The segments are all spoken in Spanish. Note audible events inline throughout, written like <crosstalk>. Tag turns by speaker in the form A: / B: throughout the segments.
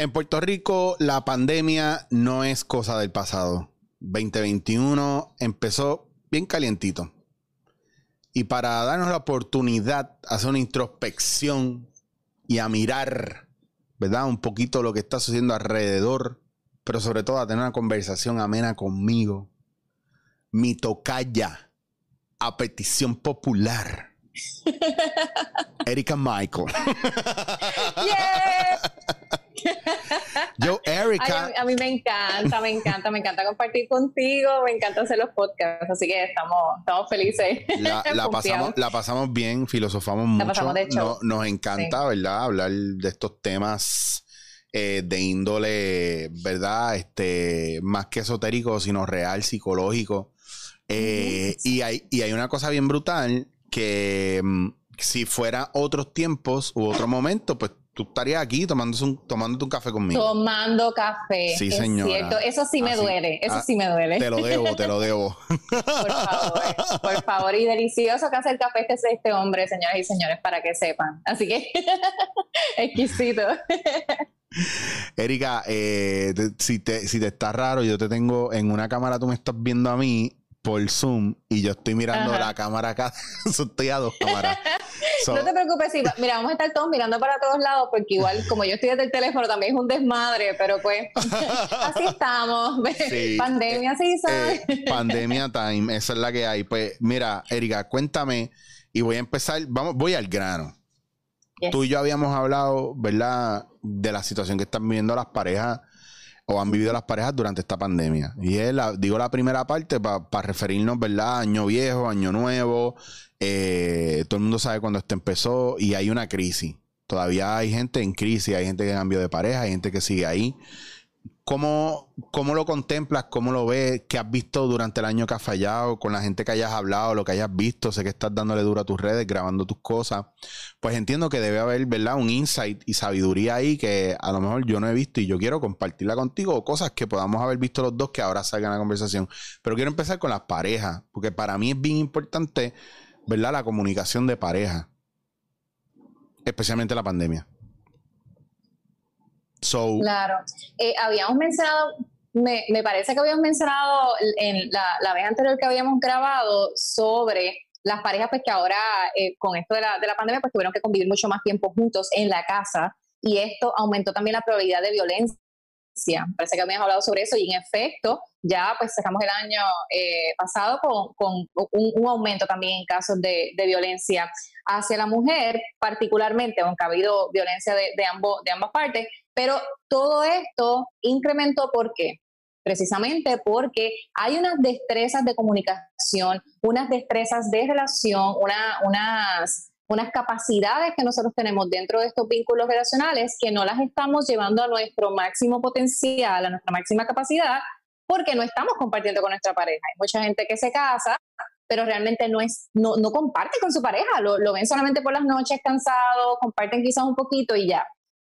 A: En Puerto Rico, la pandemia no es cosa del pasado. 2021 empezó bien calientito. Y para darnos la oportunidad de hacer una introspección y a mirar, ¿verdad? Un poquito lo que está sucediendo alrededor, pero sobre todo a tener una conversación amena conmigo. Mi tocaya, a petición popular. <laughs> Erika Michael. Yo, Erika.
B: a, mí me encanta, me encanta, me encanta compartir contigo, me encanta hacer los podcasts, así que estamos, estamos felices.
A: La, <laughs> pasamos, la pasamos bien, filosofamos mucho. nos encanta, ¿verdad? Hablar de estos temas. Eh, de índole, ¿verdad? Este, más que esotérico, sino real, psicológico. Eh, y, hay, y hay una cosa bien brutal que mm, si fuera otros tiempos u otro momento, pues tú estarías aquí tomándose un, tomándote un café conmigo.
B: Tomando café. Sí, señora. Eso sí me duele. Eso ah, sí me duele.
A: Te lo debo, te lo debo.
B: por favor, por favor. Y delicioso que hace el café que es este hombre, señoras y señores, para que sepan. Así que, <laughs> exquisito.
A: Erika, eh, si, te, si te está raro, yo te tengo en una cámara, tú me estás viendo a mí por Zoom y yo estoy mirando la cámara acá. <laughs> estoy a dos cámaras.
B: no te preocupes, mira, vamos a estar todos mirando para todos lados porque igual como yo estoy desde el teléfono también es un desmadre, pero pues <laughs> así estamos. <laughs> pandemia season.
A: Eh, pandemia time, esa es la que hay. Pues mira, Erika, cuéntame y voy a empezar, vamos, voy al grano. Tú y yo habíamos hablado, ¿verdad? De la situación que están viviendo las parejas o han vivido las parejas durante esta pandemia. Y es la, digo la primera parte para referirnos, ¿verdad? Año viejo, año nuevo. Eh, todo el mundo sabe cuándo esto empezó y hay una crisis. Todavía hay gente en crisis, hay gente que cambió de pareja, hay gente que sigue ahí. ¿Cómo, ¿Cómo lo contemplas? ¿Cómo lo ves? ¿Qué has visto durante el año que has fallado? Con la gente que hayas hablado, lo que hayas visto. Sé que estás dándole duro a tus redes, grabando tus cosas. Pues entiendo que debe haber, ¿verdad? Un insight y sabiduría ahí que a lo mejor yo no he visto y yo quiero compartirla contigo o cosas que podamos haber visto los dos que ahora salgan a la conversación. Pero quiero empezar con las parejas, porque para mí es bien importante, ¿verdad? La comunicación de pareja. Especialmente la pandemia
B: claro. Eh, habíamos mencionado, me, parece que habíamos mencionado en la, vez anterior que habíamos grabado sobre las parejas pues que ahora eh, con esto de la, de la pandemia pues tuvieron que convivir mucho más tiempo juntos en la casa y esto aumentó también la probabilidad de violencia. Parece que habíamos hablado sobre eso y en efecto ya pues cerramos el año eh, pasado con, un, aumento también en casos de, violencia hacia la mujer, particularmente, aunque ha habido violencia de, de, de ambas partes, pero todo esto incrementó ¿por qué? Precisamente porque hay unas destrezas de comunicación, unas destrezas de relación, unas, unas capacidades que nosotros tenemos dentro de estos vínculos relacionales que no las estamos llevando a nuestro máximo potencial, a nuestra máxima capacidad, porque no estamos compartiendo con nuestra pareja. Hay mucha gente que se casa, pero realmente no, es, no, no comparte con su pareja, lo, lo, ven solamente por las noches cansados, comparten quizás un poquito y ya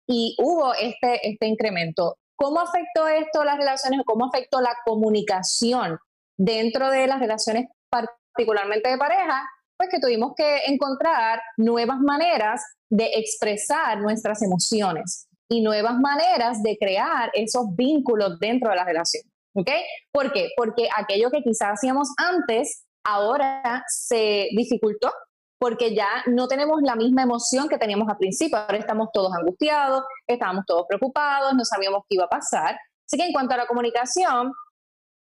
B: y hubo este, este incremento. ¿Cómo afectó esto las relaciones cómo afectó la comunicación dentro de las relaciones particularmente de pareja? Pues que tuvimos que encontrar nuevas maneras de expresar nuestras emociones y nuevas maneras de crear esos vínculos dentro de la relación. ¿Ok? ¿Por qué? Porque aquello que quizás hacíamos antes ahora se dificultó porque ya no tenemos la misma emoción que teníamos al principio. Ahora estamos todos angustiados, estábamos todos preocupados, no sabíamos qué iba a pasar. Así que en cuanto a la comunicación,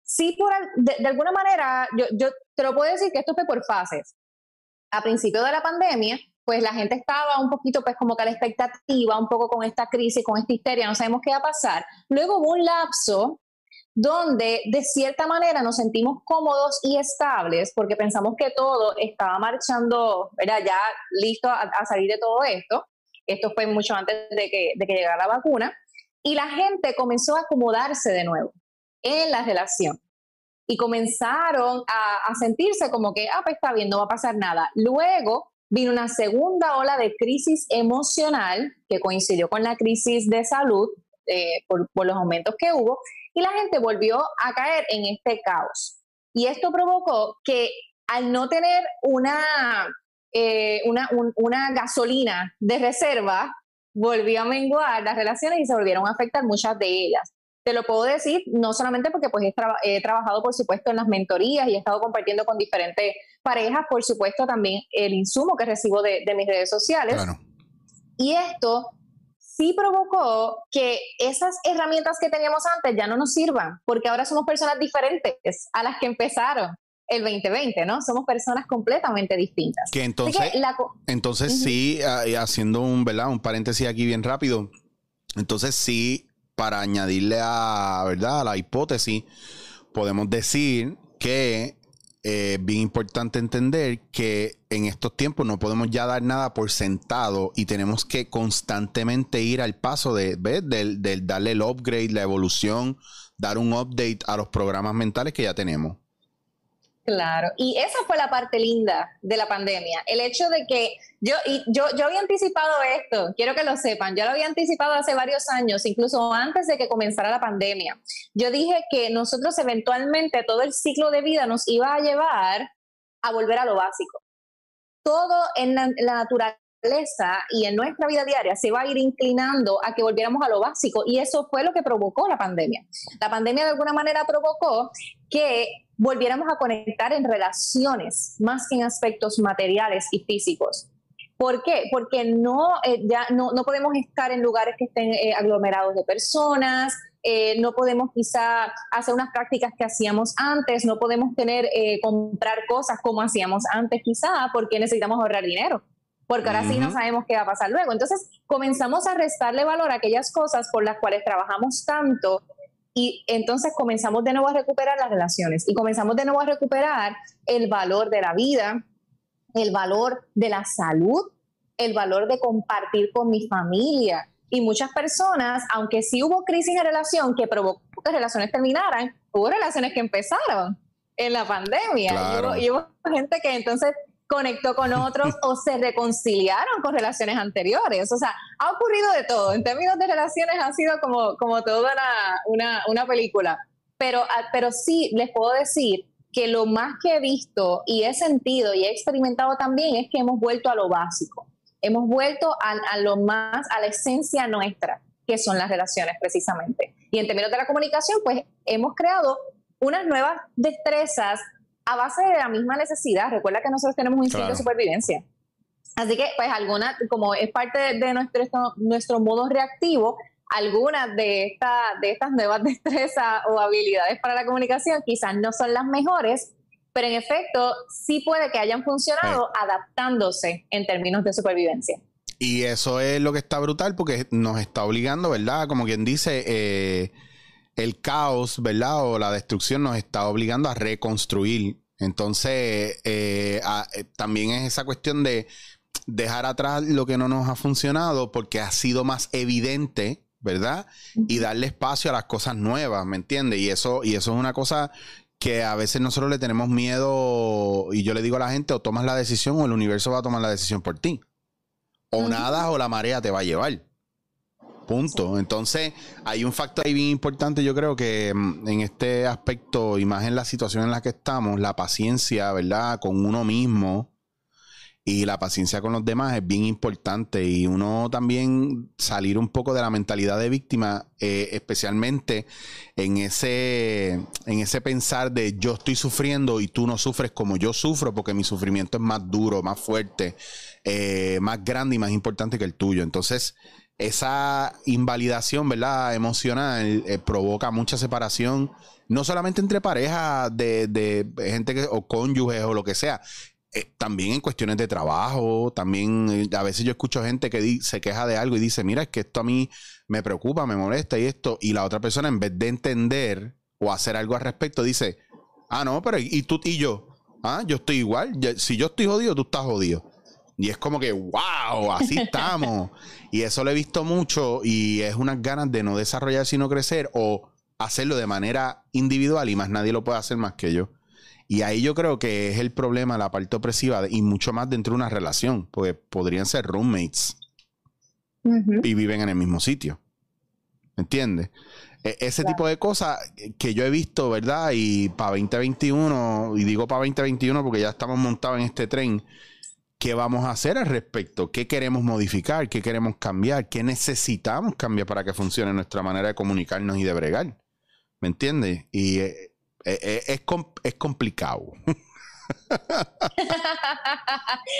B: sí, por, de, alguna manera, yo, yo te lo puedo decir que esto fue por fases. A principio de la pandemia, pues la gente estaba un poquito, pues como que a la expectativa, un poco con esta crisis, con esta histeria, no sabemos qué va a pasar. Luego hubo un lapso donde de cierta manera nos sentimos cómodos y estables porque pensamos que todo estaba marchando, era ya listo a, salir de todo esto. Esto fue mucho antes de que, de que llegara la vacuna. Y la gente comenzó a acomodarse de nuevo en la relación. Y comenzaron a, a sentirse como que, ah, pues está bien, no va a pasar nada. Luego vino una segunda ola de crisis emocional que coincidió con la crisis de salud eh, por, por, los aumentos que hubo y la gente volvió a caer en este caos. Y esto provocó que al no tener una, eh, una, una gasolina de reserva, volvió a menguar las relaciones y se volvieron a afectar muchas de ellas. Te lo puedo decir no solamente porque pues he, trabajado, por supuesto, en las mentorías y he estado compartiendo con diferentes parejas, por supuesto, también el insumo que recibo de, mis redes sociales. Y esto sí provocó que esas herramientas que teníamos antes ya no nos sirvan, porque ahora somos personas diferentes a las que empezaron el 2020, ¿no? Somos personas completamente distintas.
A: Que entonces, entonces sí, ah, haciendo un, ¿verdad? un paréntesis aquí bien rápido, entonces sí, para añadirle a, ¿verdad? a la hipótesis, podemos decir que eh, bien importante entender que en estos tiempos no podemos ya dar nada por sentado y tenemos que constantemente ir al paso de, Del, del darle el upgrade, la evolución, dar un update a los programas mentales que ya tenemos.
B: Claro, y esa fue la parte linda de la pandemia, el hecho de que yo, y yo, yo había anticipado esto, quiero que lo sepan, yo lo había anticipado hace varios años, incluso antes de que comenzara la pandemia. Yo dije que nosotros eventualmente todo el ciclo de vida nos iba a llevar a volver a lo básico. Todo en la, naturaleza y en nuestra vida diaria se va a ir inclinando a que volviéramos a lo básico y eso fue lo que provocó la pandemia. La pandemia de alguna manera provocó que volviéramos a conectar en relaciones más que en aspectos materiales y físicos. ¿Por qué? Porque no, eh, ya no, no, podemos estar en lugares que estén eh, aglomerados de personas, eh, no podemos quizá hacer unas prácticas que hacíamos antes, no podemos tener, comprar cosas como hacíamos antes quizá, porque necesitamos ahorrar dinero, porque ahora sí no sabemos qué va a pasar luego. Entonces comenzamos a restarle valor a aquellas cosas por las cuales trabajamos tanto y entonces comenzamos de nuevo a recuperar las relaciones y comenzamos de nuevo a recuperar el valor de la vida, el valor de la salud, el valor de compartir con mi familia. Y muchas personas, aunque sí hubo crisis de relación que provocó que relaciones terminaran, hubo relaciones que empezaron en la pandemia. y hubo gente que entonces conectó con otros o se reconciliaron con relaciones anteriores. O sea, ha ocurrido de todo. En términos de relaciones ha sido como, como toda una, una, película. Pero, ah, pero sí les puedo decir que lo más que he visto y he sentido y he experimentado también es que hemos vuelto a lo básico. Hemos vuelto a, a lo más, a la esencia nuestra, que son las relaciones precisamente. Y en términos de la comunicación, pues hemos creado unas nuevas destrezas a base de la misma necesidad. Recuerda que nosotros tenemos un instinto de supervivencia. Así que, pues, alguna, como es parte de, nuestro, nuestro modo reactivo, algunas de, esta, de estas nuevas <laughs> destrezas o habilidades para la comunicación quizás no son las mejores, pero en efecto sí puede que hayan funcionado adaptándose en términos de supervivencia.
A: Y eso es lo que está brutal porque nos está obligando, ¿verdad? Como quien dice, eh, el caos, ¿verdad? O la destrucción nos está obligando a reconstruir. Entonces, eh, eh, también es esa cuestión de dejar atrás lo que no nos ha funcionado porque ha sido más evidente, ¿verdad? Y darle espacio a las cosas nuevas, ¿me entiendes? Y eso, y eso es una cosa que a veces nosotros le tenemos miedo y yo le digo a la gente o tomas la decisión o el universo va a tomar la decisión por ti. O nada o la marea te va a llevar. Punto. Entonces, hay un factor ahí bien importante, yo creo que mm, en este aspecto, y más en la situación en la que estamos, la paciencia, ¿verdad? Con uno mismo y la paciencia con los demás es bien importante. Y uno también salir un poco de la mentalidad de víctima, eh, especialmente en ese, en ese pensar de yo estoy sufriendo y tú no sufres como yo sufro, porque mi sufrimiento es más duro, más fuerte, eh, más grande y más importante que el tuyo. Entonces, esa invalidación, ¿verdad? Emocional eh, provoca mucha separación, no solamente entre parejas de, gente que, o cónyuges o lo que sea, eh, también en cuestiones de trabajo, también eh, a veces yo escucho gente que se queja de algo y dice, mira, es que esto a mí me preocupa, me molesta y esto, y la otra persona en vez de entender o hacer algo al respecto dice, ah, no, pero ¿y tú y yo? Ah, yo estoy igual, si yo estoy jodido, tú estás jodido. Y es como que, wow, así estamos. y eso lo he visto mucho y es unas ganas de no desarrollar sino crecer o hacerlo de manera individual y más nadie lo puede hacer más que yo. Y ahí yo creo que es el problema, la parte opresiva y mucho más dentro de una relación, porque podrían ser roommates y viven en el mismo sitio. ¿Entiendes? e, ese tipo de cosas que yo he visto, ¿verdad? Y para 2021, y digo para 2021 porque ya estamos montados en este tren, ¿qué vamos a hacer al respecto? ¿Qué queremos modificar? ¿Qué queremos cambiar? ¿Qué necesitamos cambiar para que funcione nuestra manera de comunicarnos y de bregar? ¿Me entiendes? Y eh, eh, eh, es, es complicado. <laughs>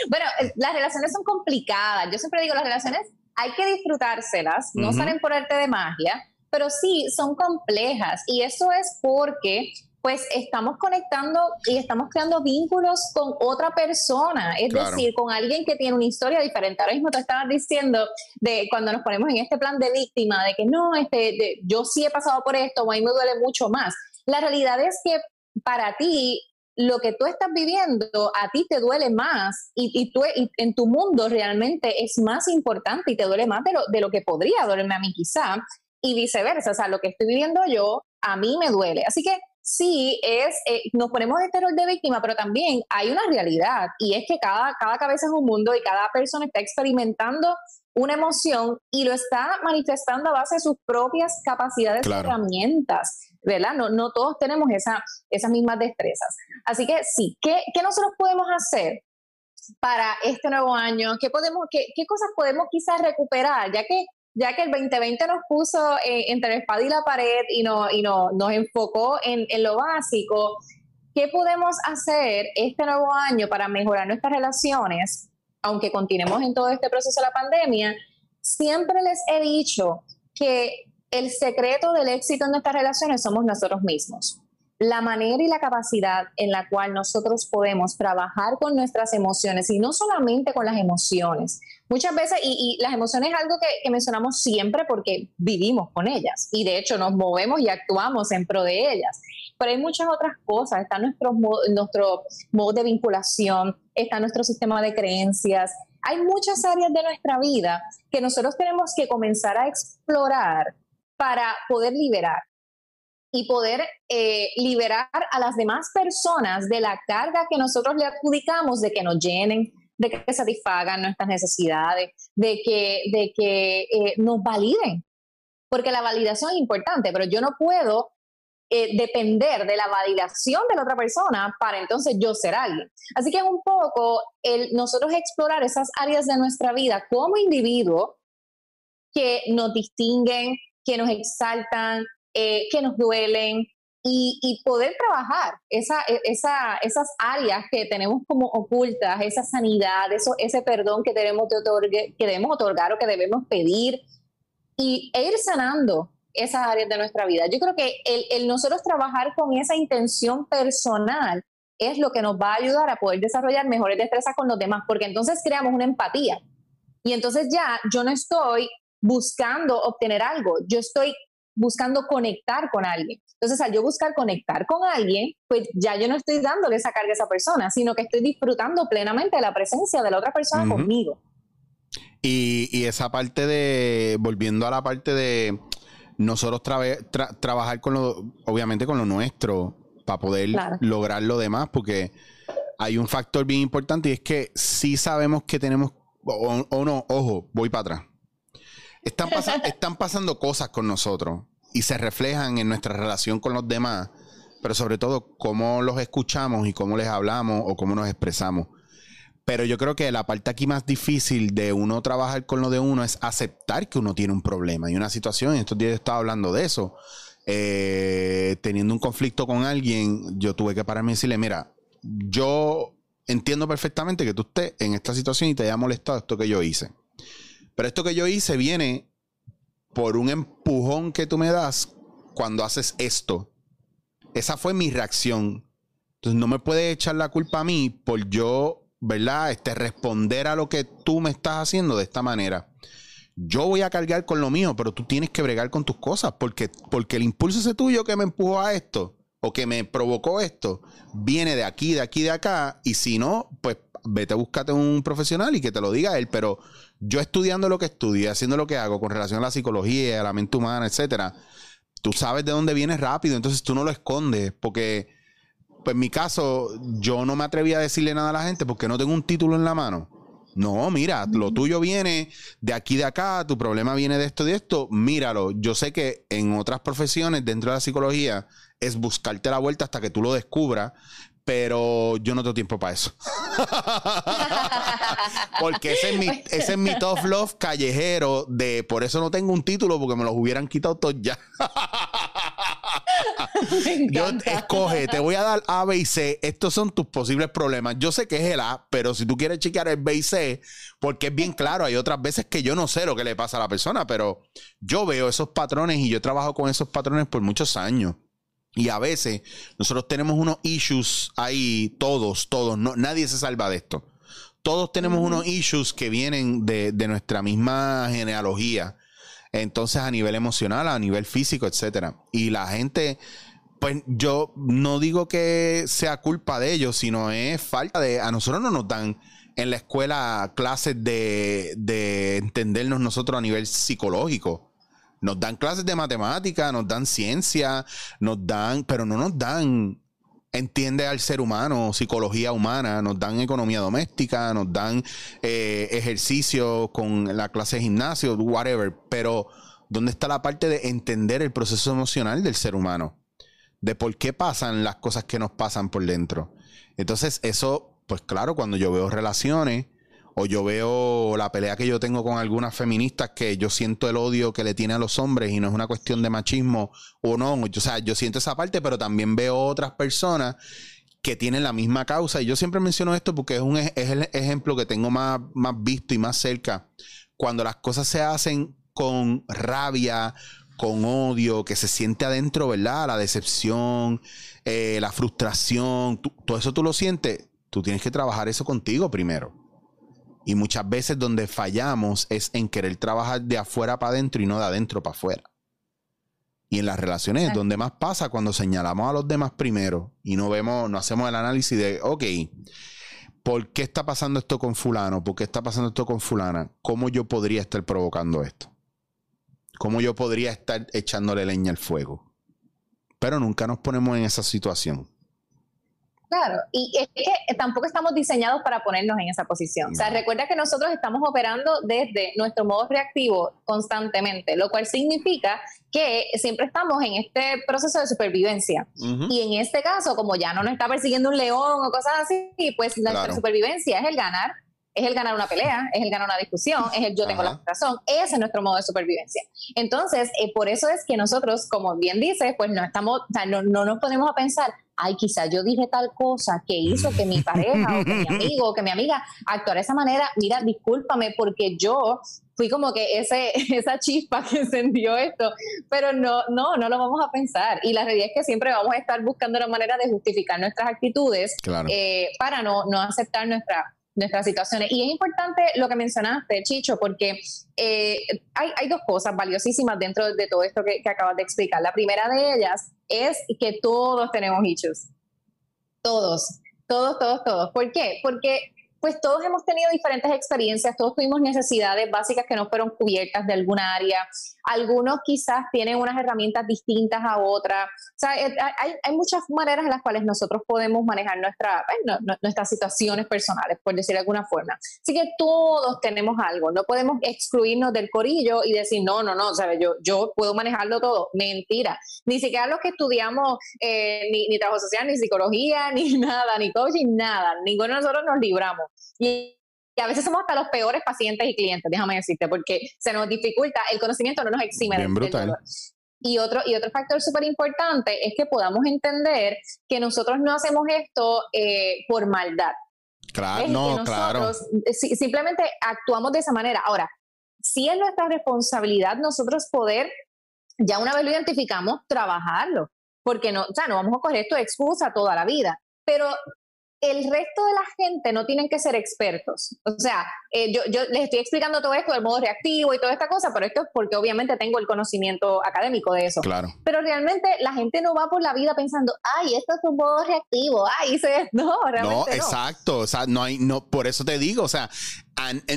B: bueno, las relaciones son complicadas. Yo siempre digo, las relaciones hay que disfrutárselas, no salen por arte de magia, pero sí son complejas. Y eso es porque pues estamos conectando y estamos creando vínculos con otra persona, es decir, con alguien que tiene una historia diferente. Ahora mismo te estabas diciendo de cuando nos ponemos en este plan de víctima, de que no, este, yo sí he pasado por esto, a mí me duele mucho más. La realidad es que para ti lo que tú estás viviendo a ti te duele más y, y tú en tu mundo realmente es más importante y te duele más de lo, de lo que podría dolerme a mí quizá y viceversa, o sea, lo que estoy viviendo yo a mí me duele. Así que sí, es, eh, nos ponemos de terror de víctima, pero también hay una realidad y es que cada, cada cabeza es un mundo y cada persona está experimentando una emoción y lo está manifestando a base de sus propias capacidades y herramientas, ¿verdad? No, no todos tenemos esa, esas mismas destrezas. Así que sí, ¿qué, ¿qué, nosotros podemos hacer para este nuevo año? ¿Qué, podemos, qué, qué cosas podemos quizás recuperar? Ya que ya que el 2020 nos puso entre la espada y la pared y, no, y no, nos enfocó en, en, lo básico, ¿qué podemos hacer este nuevo año para mejorar nuestras relaciones? Aunque continuemos en todo este proceso de la pandemia, siempre les he dicho que el secreto del éxito en nuestras relaciones somos nosotros mismos la manera y la capacidad en la cual nosotros podemos trabajar con nuestras emociones y no solamente con las emociones. Muchas veces, y, las emociones es algo que, mencionamos siempre porque vivimos con ellas y de hecho nos movemos y actuamos en pro de ellas. Pero hay muchas otras cosas, está nuestro, nuestro modo de vinculación, está nuestro sistema de creencias, hay muchas áreas de nuestra vida que nosotros tenemos que comenzar a explorar para poder liberar y poder eh, liberar a las demás personas de la carga que nosotros le adjudicamos de que nos llenen, de que satisfagan nuestras necesidades, de que, de que eh, nos validen. Porque la validación es importante, pero yo no puedo eh, depender de la validación de la otra persona para entonces yo ser alguien. Así que es un poco el nosotros explorar esas áreas de nuestra vida como individuo que nos distinguen, que nos exaltan, eh, que nos duelen y, poder trabajar esa, e, esa, esas áreas que tenemos como ocultas, esa sanidad, eso, ese perdón que debemos, de que debemos otorgar o que debemos pedir y, e ir sanando esas áreas de nuestra vida. Yo creo que el, el nosotros trabajar con esa intención personal es lo que nos va a ayudar a poder desarrollar mejores destrezas con los demás, porque entonces creamos una empatía. Y entonces ya yo no estoy buscando obtener algo, yo estoy buscando conectar con alguien. Entonces, al yo buscar conectar con alguien, pues ya yo no estoy dándole esa carga a esa persona, sino que estoy disfrutando plenamente la presencia de la otra persona conmigo.
A: Y, esa parte de, volviendo a la parte de nosotros trabajar con lo, obviamente con lo nuestro, para poder lograr lo demás, porque hay un factor bien importante y es que si sabemos que tenemos, o no, ojo, voy para atrás están, están pasando cosas con nosotros y se reflejan en nuestra relación con los demás, pero sobre todo cómo los escuchamos y cómo les hablamos o cómo nos expresamos. Pero yo creo que la parte aquí más difícil de uno trabajar con lo de uno es aceptar que uno tiene un problema y una situación. Y estos días estaba hablando de eso. Eh, teniendo un conflicto con alguien, yo tuve que pararme y decirle, mira, yo entiendo perfectamente que tú estés en esta situación y te haya molestado esto que yo hice. Pero esto que yo hice viene por un empujón que tú me das cuando haces esto. Esa fue mi reacción. Entonces no me puedes echar la culpa a mí por yo, ¿verdad? Este, responder a lo que tú me estás haciendo de esta manera. Yo voy a cargar con lo mío, pero tú tienes que bregar con tus cosas porque, porque el impulso ese tuyo que me empujó a esto o que me provocó esto viene de aquí, de aquí, de acá. Y si no, pues vete, búscate un profesional y que te lo diga él. Pero yo estudiando lo que estudio, haciendo lo que hago con relación a la psicología, a la mente humana, etcétera, tú sabes de dónde vienes rápido, entonces tú no lo escondes, porque pues en mi caso yo no me atreví a decirle nada a la gente porque no tengo un título en la mano. No, mira, lo tuyo viene de aquí de acá, tu problema viene de esto de esto, míralo. Yo sé que en otras profesiones dentro de la psicología es buscarte la vuelta hasta que tú lo descubras, pero yo no tengo tiempo para eso. <laughs> porque ese es, mi, ese es mi tough love callejero de por eso no tengo un título porque me los hubieran quitado todos ya. <laughs> Yo escoge, te voy a dar A, B y C. Estos son tus posibles problemas. Yo sé que es el A, pero si tú quieres chequear el B y C, porque es bien claro, hay otras veces que yo no sé lo que le pasa a la persona, pero yo veo esos patrones y yo he trabajado con esos patrones por muchos años. Y a veces nosotros tenemos unos issues ahí, todos, todos, no, nadie se salva de esto. Todos tenemos unos issues que vienen de, de nuestra misma genealogía entonces, a nivel emocional, a nivel físico, etcétera. Y la gente, pues yo no digo que sea culpa de ellos, sino es falta de. A nosotros no nos dan en la escuela clases de, de entendernos nosotros a nivel psicológico. Nos dan clases de matemática, nos dan ciencia, nos dan, pero no nos dan entiende al ser humano, psicología humana, nos dan economía doméstica, nos dan eh, ejercicio con la clase de gimnasio, whatever, pero ¿dónde está la parte de entender el proceso emocional del ser humano? De por qué pasan las cosas que nos pasan por dentro. Entonces, eso, pues claro, cuando yo veo relaciones o yo veo la pelea que yo tengo con algunas feministas que yo siento el odio que le tiene a los hombres y no es una cuestión de machismo o no, o sea, yo siento esa parte, pero también veo otras personas que tienen la misma causa y yo siempre menciono esto porque es, un, es el ejemplo que tengo más, más visto y más cerca. Cuando las cosas se hacen con rabia, con odio, que se siente adentro, ¿verdad? La decepción, eh, la frustración, todo eso tú lo sientes, tú tienes que trabajar eso contigo primero. Y muchas veces donde fallamos es en querer trabajar de afuera para adentro y no de adentro para afuera. Y en las relaciones es donde más pasa cuando señalamos a los demás primero y no vemos, no hacemos el análisis de, ok, ¿por qué está pasando esto con fulano? ¿Por qué está pasando esto con fulana? ¿Cómo yo podría estar provocando esto? ¿Cómo yo podría estar echándole leña al fuego? Pero nunca nos ponemos en esa situación.
B: Claro, y es que tampoco estamos diseñados para ponernos en esa posición. O sea, recuerda que nosotros estamos operando desde nuestro modo reactivo constantemente, lo cual significa que siempre estamos en este proceso de supervivencia. Y en este caso, como ya no nos está persiguiendo un león o cosas así, pues nuestra supervivencia es el ganar es el ganar una pelea, es el ganar una discusión, es el yo tengo la razón. Ese es nuestro modo de supervivencia. Entonces, eh, por eso es que nosotros, como bien dices, pues no estamos, o sea, no, no nos ponemos a pensar, ay, quizás yo dije tal cosa que hizo que mi pareja o que mi <laughs> amigo o que mi amiga actuara de esa manera. Mira, discúlpame porque yo fui como que ese, <laughs> esa chispa que encendió esto, pero no, no, no lo vamos a pensar. Y la realidad es que siempre vamos a estar buscando la manera de justificar nuestras actitudes eh, para no, no aceptar nuestra nuestras situaciones. Y es importante lo que mencionaste, Chicho, porque eh, hay, dos cosas valiosísimas dentro de todo esto que, que, acabas de explicar. La primera de ellas es que todos tenemos issues. Todos, todos, todos, todos. ¿Por qué? Porque pues todos hemos tenido diferentes experiencias, todos tuvimos necesidades básicas que no fueron cubiertas de alguna área, algunos quizás tienen unas herramientas distintas a otras, o sea, eh, hay, hay muchas maneras en las cuales nosotros podemos manejar nuestra, nuestras situaciones personales, por decir de alguna forma. Así que todos tenemos algo, no podemos excluirnos del corillo y decir, no, no, no, ¿sabes? Yo, yo puedo manejarlo todo, mentira, ni siquiera los que estudiamos eh, ni, ni trabajo social, ni psicología, <laughs> ni nada, ni coaching, nada, ninguno de nosotros nos libramos. Y, a veces somos hasta los peores pacientes y clientes, déjame decirte, porque se nos dificulta, el conocimiento no nos exime
A: Bien brutal.
B: Y otro, y otro factor súper importante es que podamos entender que nosotros no hacemos esto eh, por maldad.
A: Claro, no, claro.
B: simplemente actuamos de esa manera. Ahora, si es nuestra responsabilidad nosotros poder, ya una vez lo identificamos, trabajarlo. Porque no, o sea, no vamos a coger esto de excusa toda la vida. Pero el resto de la gente no tienen que ser expertos. O sea, eh, yo, les estoy explicando todo esto del modo reactivo y toda esta cosa, pero esto es porque obviamente tengo el conocimiento académico de eso.
A: Claro.
B: Pero realmente la gente no va por la vida pensando, ay, esto es un modo reactivo, ay, <laughs> se... no, realmente no.
A: No, exacto. O sea, no hay, no, por eso te digo, o sea,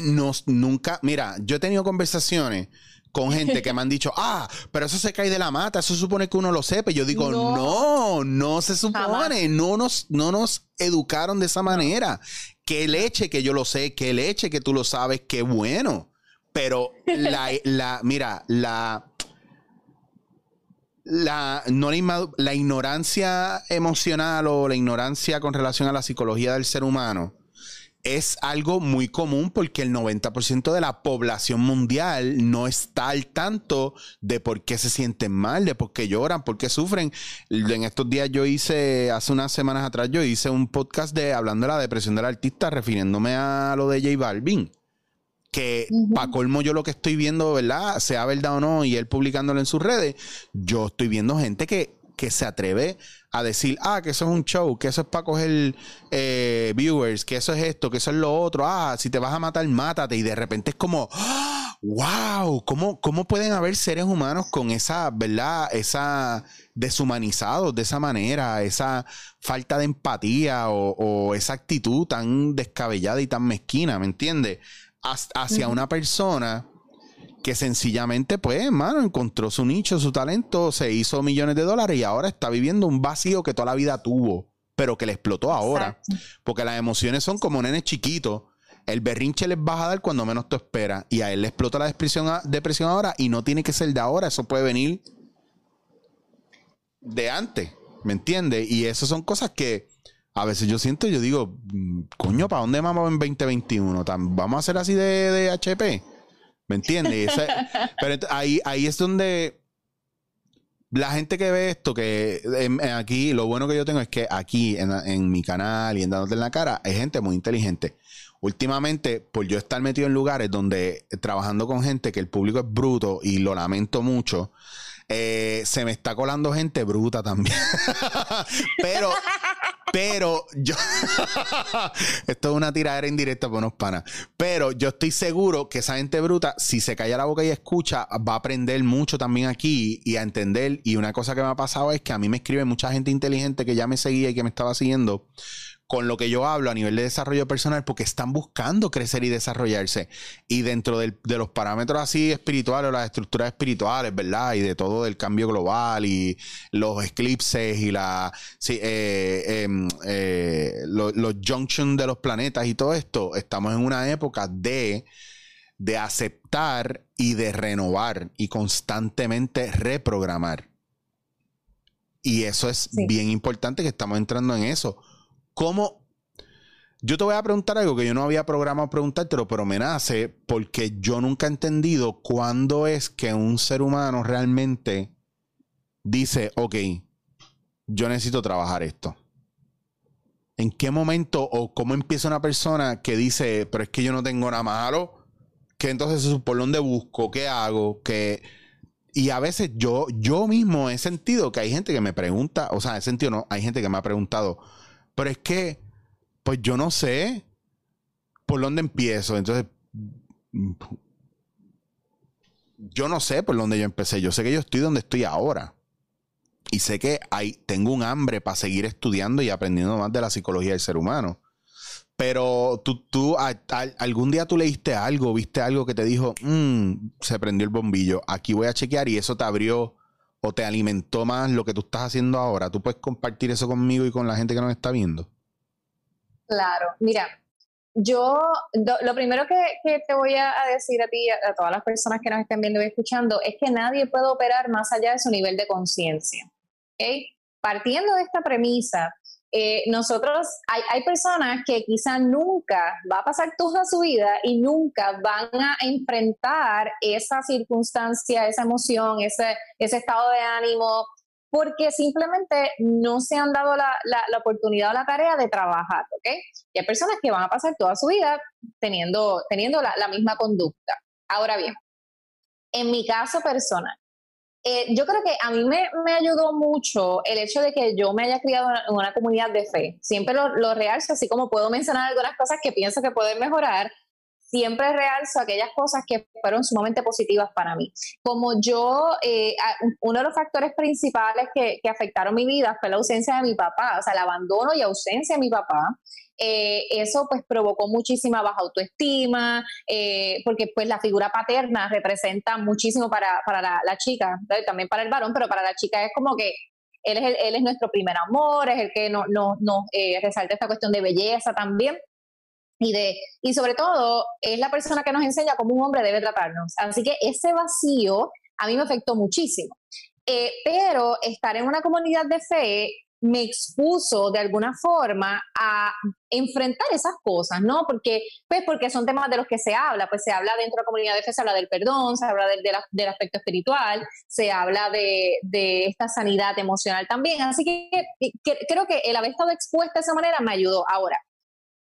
A: nos, nunca, mira, yo he tenido conversaciones con gente que me han dicho, ah, pero eso se cae de la mata, eso supone que uno lo sepa. Y yo digo, no, no, se supone, no nos, no nos educaron de esa manera. Que leche que yo lo sé, que leche que tú lo sabes, qué bueno. Pero la, la mira, la, la, no la, ignorancia emocional o la ignorancia con relación a la psicología del ser humano es algo muy común porque el 90% de la población mundial no está al tanto de por qué se sienten mal, de por qué lloran, por qué sufren. En estos días yo hice, hace unas semanas atrás, yo hice un podcast de hablando de la depresión del artista, refiriéndome a lo de J Balvin que para colmo yo lo que estoy viendo, ¿verdad? Sea verdad o no, y él publicándolo en sus redes, yo estoy viendo gente que, que se atreve a decir, ah, que eso es un show, que eso es para coger eh, viewers, que eso es esto, que eso es lo otro, ah, si te vas a matar, mátate, y de repente es como, wow, ¿cómo, ¿cómo pueden haber seres humanos con esa, ¿verdad? Esa deshumanizados de esa manera, esa falta de empatía o, o esa actitud tan descabellada y tan mezquina, ¿me entiendes? hacia una persona que sencillamente, pues, hermano, encontró su nicho, su talento, se hizo millones de dólares y ahora está viviendo un vacío que toda la vida tuvo, pero que le explotó ahora. Porque las emociones son como nenes chiquitos. El berrinche les vas a dar cuando menos tú esperas. Y a él le explota la depresión, depresión ahora y no tiene que ser de ahora. Eso puede venir de antes. ¿Me entiendes? Y eso son cosas que a veces yo siento, yo digo, mm, coño, ¿para dónde vamos en 2021? ¿Vamos a hacer así de, HP? ¿Me entiendes? <laughs> pero ahí, ahí es donde la gente que ve esto, que aquí, lo bueno que yo tengo es que aquí en, mi canal y en Dándote en la Cara, hay gente muy inteligente. Últimamente, por yo estar metido en lugares donde trabajando con gente que el público es bruto y lo lamento mucho, eh, se me está colando gente bruta también. <laughs> pero, pero yo. <laughs> esto es una tiradera indirecta por unos panas. Pero yo estoy seguro que esa gente bruta, si se calla la boca y escucha, va a aprender mucho también aquí y a entender. Y una cosa que me ha pasado es que a mí me escribe mucha gente inteligente que ya me seguía y que me estaba siguiendo con lo que yo hablo a nivel de desarrollo personal porque están buscando crecer y desarrollarse. Y dentro de los parámetros así espirituales, las estructuras espirituales, ¿verdad? Y de todo el cambio global y los eclipses y la, eh, em, eh, los junctions de los planetas y todo esto, estamos en una época de, de aceptar y de renovar y constantemente reprogramar. Y eso es bien importante que estamos entrando en eso ¿Cómo? Yo te voy a preguntar algo que yo no había programado preguntártelo, pero me nace porque yo nunca he entendido cuándo es que un ser humano realmente dice, ok, yo necesito trabajar esto. ¿En qué momento o cómo empieza una persona que dice, pero es que yo no tengo nada malo? Que entonces por dónde busco, qué hago, que y a veces yo, yo mismo he sentido que hay gente que me pregunta, o sea, he sentido no, hay gente que me ha preguntado, pero es que, pues yo no sé por dónde empiezo. Entonces, yo no sé por dónde yo empecé. Yo sé que yo estoy donde estoy ahora. Y sé que hay, tengo un hambre para seguir estudiando y aprendiendo más de la psicología del ser humano. Pero tú, tú algún día tú leíste algo, viste algo que te dijo, mm, se prendió el bombillo, aquí voy a chequear y eso te abrió o te alimentó más lo que tú estás haciendo ahora? ¿Tú puedes compartir eso conmigo y con la gente que nos está viendo?
B: Claro, mira, yo lo primero que, te voy a, decir a ti, a, a, todas las personas que nos estén viendo y escuchando, es que nadie puede operar más allá de su nivel de conciencia. ¿okay? Partiendo de esta premisa, eh, nosotros, hay, hay, personas que quizá nunca va a pasar toda su vida y nunca van a enfrentar esa circunstancia, esa emoción, ese, ese estado de ánimo, porque simplemente no se han dado la, la, oportunidad o la tarea de trabajar, ¿ok? Y hay personas que van a pasar toda su vida teniendo, teniendo la, la misma conducta. Ahora bien, en mi caso personal, eh, yo creo que a mí me, me, ayudó mucho el hecho de que yo me haya criado en una comunidad de fe. Siempre lo, lo realzo, así como puedo mencionar algunas cosas que pienso que pueden mejorar, siempre realzo aquellas cosas que fueron sumamente positivas para mí. Como yo, eh, uno de los factores principales que, que, afectaron mi vida fue la ausencia de mi papá, o sea, el abandono y ausencia de mi papá. Eh, eso pues provocó muchísima baja autoestima, eh, porque pues la figura paterna representa muchísimo para, para la, chica, también para el varón, pero para la chica es como que él es, él es nuestro primer amor, es el que nos no, no, eh, resalta esta cuestión de belleza también. y de y sobre todo es la persona que nos enseña cómo un hombre debe tratarnos. Así que ese vacío a mí me afectó muchísimo. Eh, pero estar en una comunidad de fe me expuso de alguna forma a enfrentar esas cosas, ¿no? Porque, pues porque son temas de los que se habla, pues se habla dentro de la comunidad de fe, se habla del perdón, se habla del aspecto espiritual, se habla de, de, esta sanidad emocional también. Así que, que, creo que el haber estado expuesta de esa manera me ayudó. Ahora,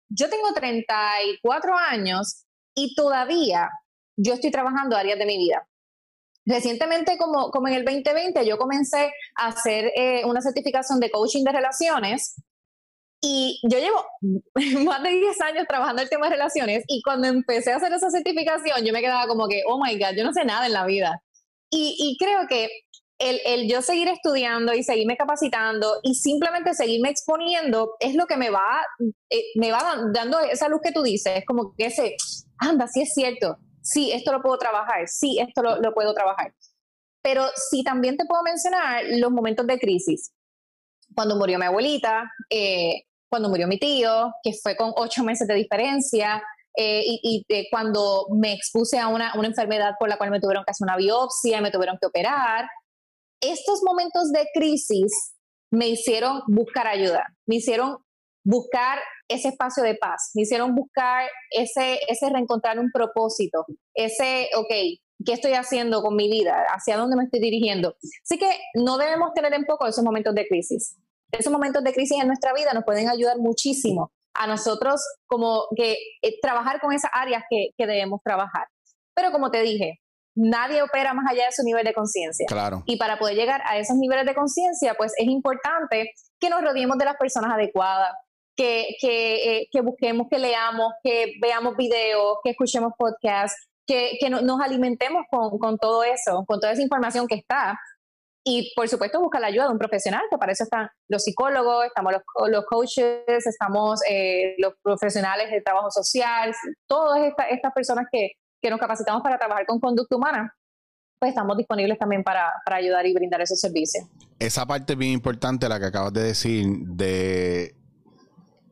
B: yo tengo 34 años y todavía yo estoy trabajando áreas de mi vida. Recientemente, como, como en el 2020, yo comencé a hacer eh, una certificación de coaching de relaciones y yo llevo <laughs> más de 10 años trabajando el tema de relaciones y cuando empecé a hacer esa certificación yo me quedaba como que, oh my God, yo no sé nada en la vida. Y, creo que el, el, yo seguir estudiando y seguirme capacitando y simplemente seguirme exponiendo es lo que me va, eh, me va dando esa luz que tú dices, es como que ese, anda, sí es cierto, sí, esto lo puedo trabajar, sí, esto lo, puedo trabajar. Pero sí también te puedo mencionar los momentos de crisis. Cuando murió mi abuelita, eh, cuando murió mi tío, que fue con ocho meses de diferencia, eh, y, y cuando me expuse a una, una, enfermedad por la cual me tuvieron que hacer una biopsia, me tuvieron que operar. Estos momentos de crisis me hicieron buscar ayuda, me hicieron buscar ese espacio de paz, me hicieron buscar ese, ese reencontrar un propósito, ese, ok, ¿qué estoy haciendo con mi vida? ¿Hacia dónde me estoy dirigiendo? Así que no debemos tener en poco esos momentos de crisis. Esos momentos de crisis en nuestra vida nos pueden ayudar muchísimo a nosotros como que eh, trabajar con esas áreas que, que debemos trabajar. Pero como te dije, nadie opera más allá de su nivel de conciencia.
A: Claro.
B: Y para poder llegar a esos niveles de conciencia, pues es importante que nos rodeemos de las personas adecuadas, que, eh, que busquemos, que leamos, que veamos videos, que escuchemos podcasts, que, que nos alimentemos con, con, todo eso, con toda esa información que está. Y por supuesto buscar la ayuda de un profesional, que para eso están los psicólogos, estamos los, los coaches, estamos eh, los profesionales de trabajo social, todas estas, estas personas que, que nos capacitamos para trabajar con conducta humana, pues estamos disponibles también para, para, ayudar y brindar esos servicios.
A: Esa parte bien importante, la que acabas de decir, de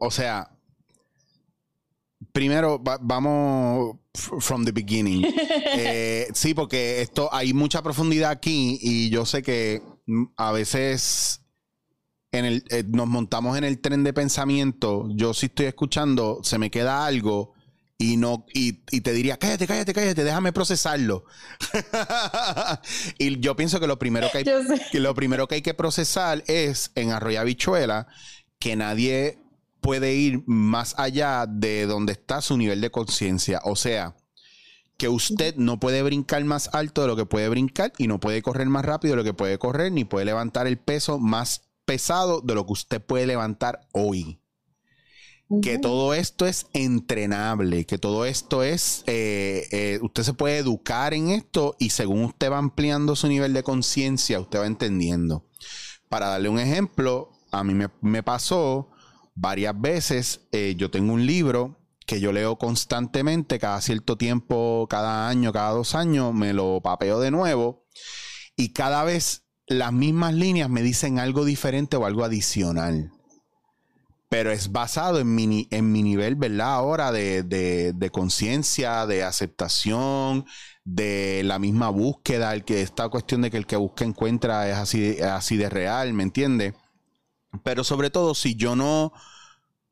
A: o sea, primero vamos from the beginning. <laughs> Eh, sí, porque esto hay mucha profundidad aquí y yo sé que mm, a veces en el, eh, nos montamos en el tren de pensamiento. Yo si estoy escuchando, se me queda algo y no y, te diría cállate, cállate, cállate, déjame procesarlo. <laughs> y yo pienso que lo primero que hay que lo primero que hay que procesar es en Arroyo Bichuela que nadie puede ir más allá de donde está su nivel de conciencia. O sea, que usted no puede brincar más alto de lo que puede brincar y no puede correr más rápido de lo que puede correr, ni puede levantar el peso más pesado de lo que usted puede levantar hoy. Que todo esto es entrenable, que todo esto es, eh, eh, usted se puede educar en esto y según usted va ampliando su nivel de conciencia, usted va entendiendo. Para darle un ejemplo, a mí me, me pasó varias veces. Eh, yo tengo un libro que yo leo constantemente, cada cierto tiempo, cada año, cada dos años, me lo papeo de nuevo y cada vez las mismas líneas me dicen algo diferente o algo adicional. Pero es basado en mi, en mi nivel, ¿verdad? Ahora de, de, conciencia, de aceptación, de la misma búsqueda, el que esta cuestión de que el que busca encuentra es así, así de real, ¿me entiendes? Pero sobre todo, si yo no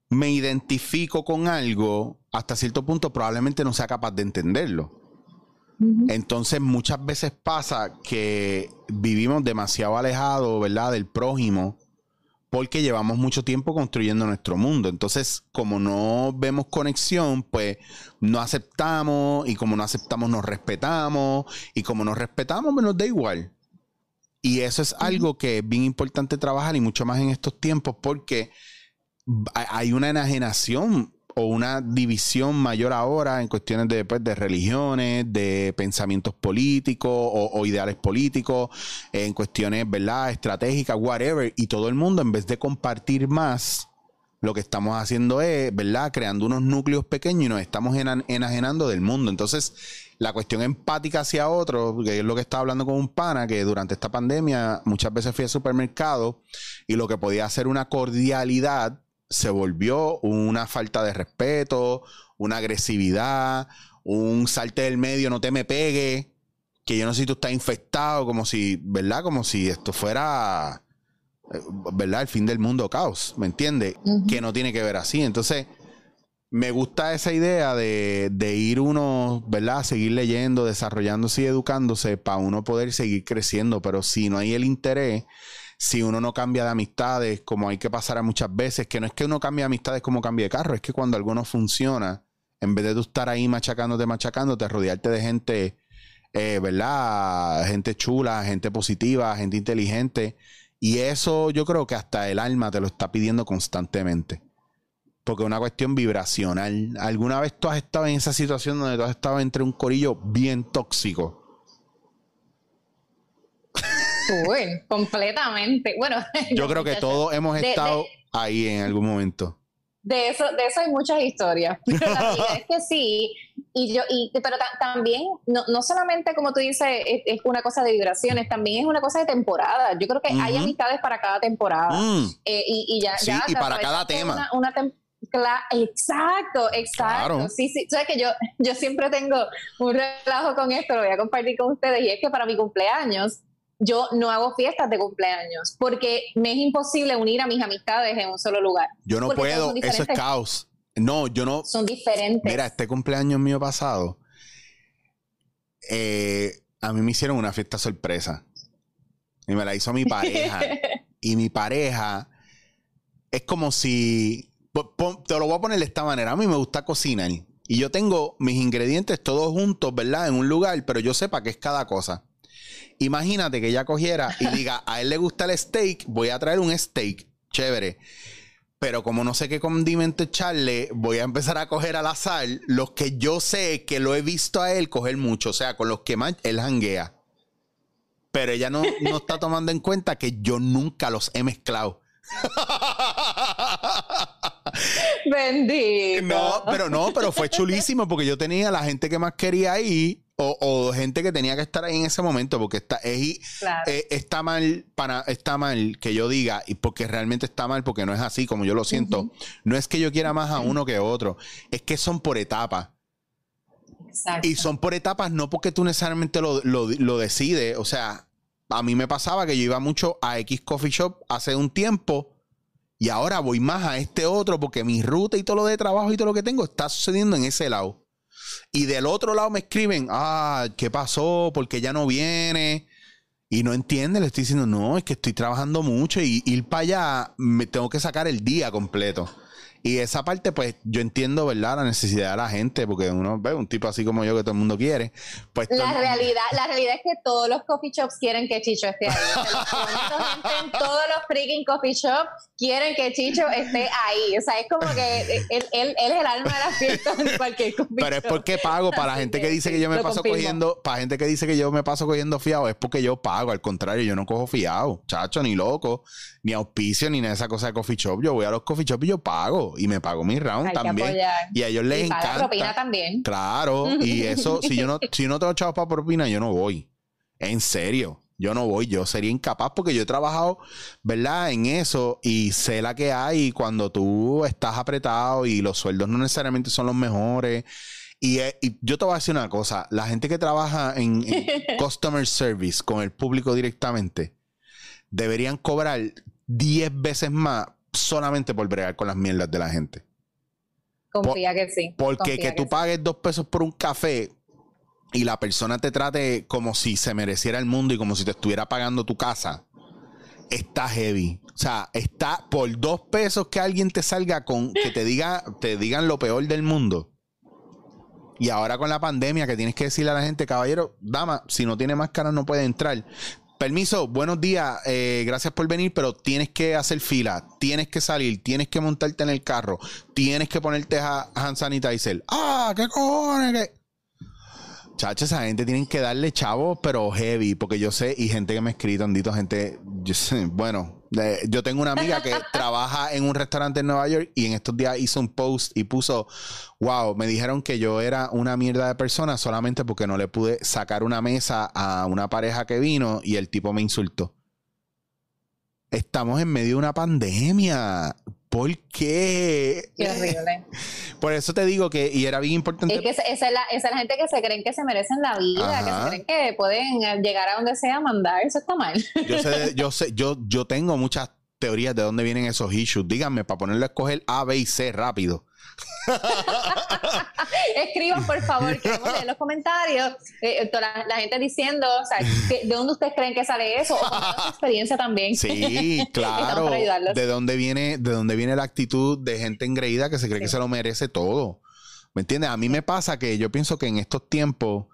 A: me identifico con algo, hasta cierto punto probablemente no sea capaz de entenderlo. Entonces muchas veces pasa que vivimos demasiado alejados, ¿verdad? Del prójimo, porque llevamos mucho tiempo construyendo nuestro mundo. Entonces, como no vemos conexión, pues no aceptamos y como no aceptamos nos respetamos y como nos respetamos, pues nos da igual. Y eso es algo que es bien importante trabajar y mucho más en estos tiempos porque hay una enajenación o una división mayor ahora en cuestiones de, pues, de religiones, de pensamientos políticos o, ideales políticos, en cuestiones, ¿verdad?, estratégicas, whatever. Y todo el mundo, en vez de compartir más, lo que estamos haciendo es, ¿verdad?, creando unos núcleos pequeños y nos estamos enajenando del mundo. Entonces, la cuestión empática hacia otro, que es lo que estaba hablando con un pana, que durante esta pandemia muchas veces fui al supermercado y lo que podía hacer una cordialidad se volvió una falta de respeto, una agresividad, un salte del medio, no te me pegue, que yo no sé si tú estás infectado, como si, ¿verdad? Como si esto fuera, eh, ¿verdad? El fin del mundo, caos, ¿me entiendes? Que no tiene que ver así. Entonces, me gusta esa idea de, de, ir uno, ¿verdad? Seguir leyendo, desarrollándose y educándose para uno poder seguir creciendo, pero si no hay el interés, si uno no cambia de amistades, como hay que pasar a muchas veces, que no es que uno cambie de amistades como cambie de carro, es que cuando algo no funciona, en vez de tú estar ahí machacándote, machacándote, rodearte de gente, eh, ¿verdad? Gente chula, gente positiva, gente inteligente. Y eso yo creo que hasta el alma te lo está pidiendo constantemente porque es una cuestión vibracional. ¿Alguna vez tú has estado en esa situación donde tú has estado entre un corillo bien tóxico?
B: Uy, completamente. Bueno, <laughs>
A: yo creo que todos hemos estado ahí en algún momento.
B: De eso, de eso hay muchas historias. <laughs> Pero la realidad es que sí. Y yo, y, pero también, no, no, solamente como tú dices, es, una cosa de vibraciones, también es una cosa de temporada. Yo creo que hay amistades para cada temporada. Mm.
A: Eh, y, ya, sí, y para cada tema.
B: Una, exacto, exacto. Sí, sí. Sabes que yo, yo siempre tengo un relajo con esto, lo voy a compartir con ustedes, y es que para mi cumpleaños yo no hago fiestas de cumpleaños porque me es imposible unir a mis amistades en un solo lugar.
A: Yo no puedo, eso es caos. No, yo no.
B: Son diferentes.
A: Mira, este cumpleaños mío pasado, eh, a mí me hicieron una fiesta sorpresa. Y me la hizo mi pareja. <laughs> y mi pareja es como si te lo voy a poner de esta manera. A mí me gusta cocinar. Y yo tengo mis ingredientes todos juntos, ¿verdad? En un lugar, pero yo sé para qué es cada cosa. Imagínate que ella cogiera y <laughs> diga, a él le gusta el steak, voy a traer un steak. Chévere. Pero como no sé qué condimento echarle, voy a empezar a coger al azar los que yo sé que lo he visto a él coger mucho. O sea, con los que más él janguea. Pero ella no, no está tomando en cuenta que yo nunca los he mezclado. <laughs>
B: Bendito.
A: No, pero no, pero fue chulísimo porque yo tenía la gente que más quería ahí o, gente que tenía que estar ahí en ese momento porque está, es, eh, está mal para está mal que yo diga y porque realmente está mal porque no es así como yo lo siento. No es que yo quiera más a uno que a otro, es que son por etapas. Y son por etapas no porque tú necesariamente lo, lo, lo decides, o sea, a mí me pasaba que yo iba mucho a X Coffee Shop hace un tiempo y ahora voy más a este otro porque mi ruta y todo lo de trabajo y todo lo que tengo está sucediendo en ese lado. Y del otro lado me escriben, ah, ¿qué pasó? Porque ya no viene. Y no entiende, le estoy diciendo, no, es que estoy trabajando mucho y ir para allá me tengo que sacar el día completo. Y esa parte, pues, yo entiendo, ¿verdad? La necesidad de la gente, porque uno ve un tipo así como yo que todo el mundo quiere. Pues
B: la realidad, la realidad es que todos los coffee shops quieren que Chicho esté ahí. gente <laughs> en todos los freaking coffee shops quieren que Chicho esté ahí. O sea, es como que él, él, es el alma de la fiesta en cualquier coffee
A: Pero es porque pago. Para la gente que, dice que yo me paso cogiendo, para gente que dice que yo me paso cogiendo fiado, es porque yo pago. Al contrario, yo no cojo fiado, chacho, ni loco, ni auspicio, ni nada de esa cosa de coffee shop. Yo voy a los coffee shops y yo pago y me pago mi round también. Y a ellos les y encanta.
B: propina también.
A: Claro, y eso, si yo no, <laughs> si no tengo chavos para propina, yo no voy. En serio. Yo no voy, yo sería incapaz porque yo he trabajado, ¿verdad? En eso y sé la que hay cuando tú estás apretado y los sueldos no necesariamente son los mejores. Y, eh, yo te voy a decir una cosa, la gente que trabaja en <laughs> customer service con el público directamente, deberían cobrar 10 veces más solamente por bregar con las mierdas de la gente.
B: Confía que sí.
A: Porque que, tú pagues dos pesos por un café y la persona te trate como si se mereciera el mundo y como si te estuviera pagando tu casa, está heavy. O sea, está por dos pesos que alguien te salga con, que te diga, te digan lo peor del mundo. Y ahora con la pandemia que tienes que decirle a la gente, caballero, dama, si no tiene máscara no puede entrar. Permiso, buenos días, eh, gracias por venir, pero tienes que hacer fila, tienes que salir, tienes que montarte en el carro, tienes que ponerte a hand sanitizer. Ah, qué cojones. Chacho, esa gente tienen que darle chavos, pero heavy, porque yo sé, y gente que me ha escrito, andito, gente, yo sé, bueno, yo tengo una amiga que <laughs> trabaja en un restaurante en Nueva York y en estos días hizo un post y puso, wow, me dijeron que yo era una mierda de persona solamente porque no le pude sacar una mesa a una pareja que vino y el tipo me insultó. Estamos en medio de una pandemia. ¿Por qué?
B: Qué horrible. <laughs>
A: Por eso te digo que, y era bien importante.
B: Es que esa es la, esa es la gente que se creen que se merecen la vida, que se creen que pueden llegar a donde sea mandar. Eso está mal.
A: Yo sé, <laughs> yo sé, yo, yo tengo muchas teorías de dónde vienen esos issues. Díganme, para ponerle a escoger A, B y C rápido. <laughs>
B: Escriban, por favor, que en los comentarios eh, eh, la, gente diciendo, o sea, ¿de dónde ustedes creen que sale eso? O su experiencia también.
A: Sí, <laughs> claro. ¿De dónde viene, de dónde viene la actitud de gente engreída que se cree que se lo merece todo? ¿Me entiendes? A mí me pasa que yo pienso que en estos tiempos,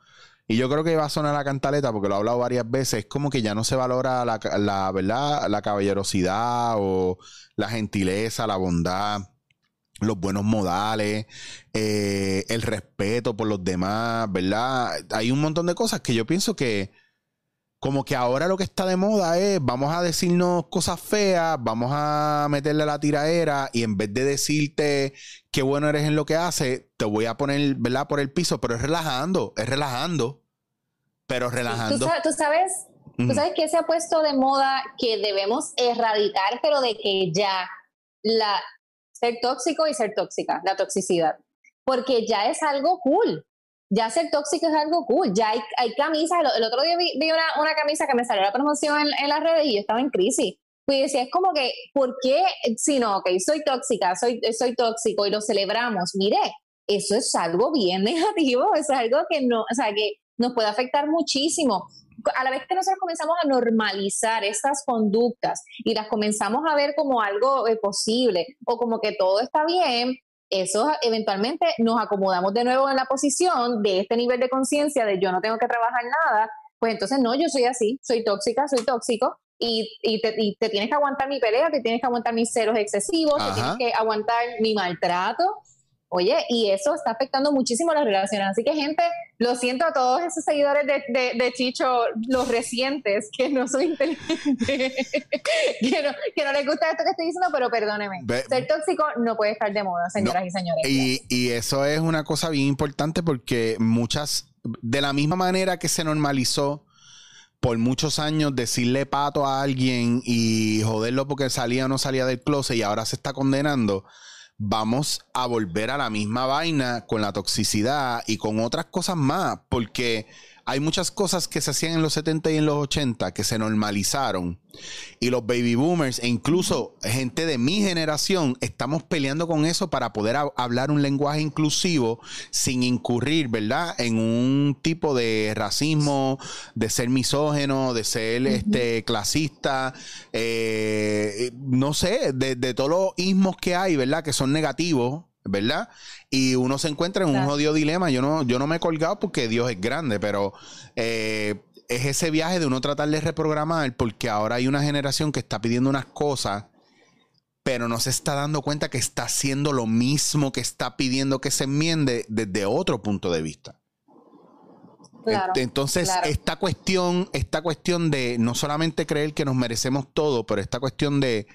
A: y yo creo que va a sonar la cantaleta porque lo he hablado varias veces, es como que ya no se valora la, la ¿verdad? La caballerosidad o la gentileza, la bondad los buenos modales, eh, el respeto por los demás, ¿verdad? Hay un montón de cosas que yo pienso que como que ahora lo que está de moda es vamos a decirnos cosas feas, vamos a meterle la tiraera y en vez de decirte qué bueno eres en lo que haces, te voy a poner, ¿verdad? Por el piso, pero es relajando, es relajando, pero relajando.
B: Tú sabes, tú sabes que se ha puesto de moda que debemos erradicar, pero de que ya la, ser tóxico y ser tóxica, la toxicidad. Porque ya es algo cool. Ya ser tóxico es algo cool. Ya hay, hay camisas. El, otro día vi, una, una, camisa que me salió la promoción en, en las redes y yo estaba en crisis. Pues decía, es como que, ¿por qué? Si no, ok, soy tóxica, soy, soy tóxico y lo celebramos. Mire, eso es algo bien <laughs> negativo, es algo que no, o sea, que nos puede afectar muchísimo a la vez que nosotros comenzamos a normalizar estas conductas y las comenzamos a ver como algo eh, posible o como que todo está bien, eso eventualmente nos acomodamos de nuevo en la posición de este nivel de conciencia de yo no tengo que trabajar nada, pues entonces no, yo soy así, soy tóxica, soy tóxico y, y, te, y te, tienes que aguantar mi pelea, te tienes que aguantar mis ceros excesivos, te tienes que aguantar mi maltrato Oye, y eso está afectando muchísimo las relaciones. Así que, gente, lo siento a todos esos seguidores de, Chicho, los recientes, que no son inteligentes, <laughs> que, no, les gusta esto que estoy diciendo, pero perdóneme. Ser tóxico no puede estar de moda, señoras y señores.
A: Y, y eso es una cosa bien importante porque muchas, de la misma manera que se normalizó por muchos años decirle pato a alguien y joderlo porque salía o no salía del closet y ahora se está condenando vamos a volver a la misma vaina con la toxicidad y con otras cosas más, porque hay muchas cosas que se hacían en los 70 y en los 80 que se normalizaron. Y los baby boomers e incluso gente de mi generación estamos peleando con eso para poder hablar un lenguaje inclusivo sin incurrir, ¿verdad? En un tipo de racismo, de ser misógeno, de ser este, clasista, eh, no sé, de, de todos los ismos que hay, ¿verdad? Que son negativos ¿verdad? Y uno se encuentra en un jodido dilema. Yo no, yo no me he colgado porque Dios es grande, pero eh, es ese viaje de uno tratar de reprogramar porque ahora hay una generación que está pidiendo unas cosas, pero no se está dando cuenta que está haciendo lo mismo que está pidiendo que se enmiende desde otro punto de vista. Entonces, esta cuestión, esta cuestión de no solamente creer que nos merecemos todo, pero esta cuestión de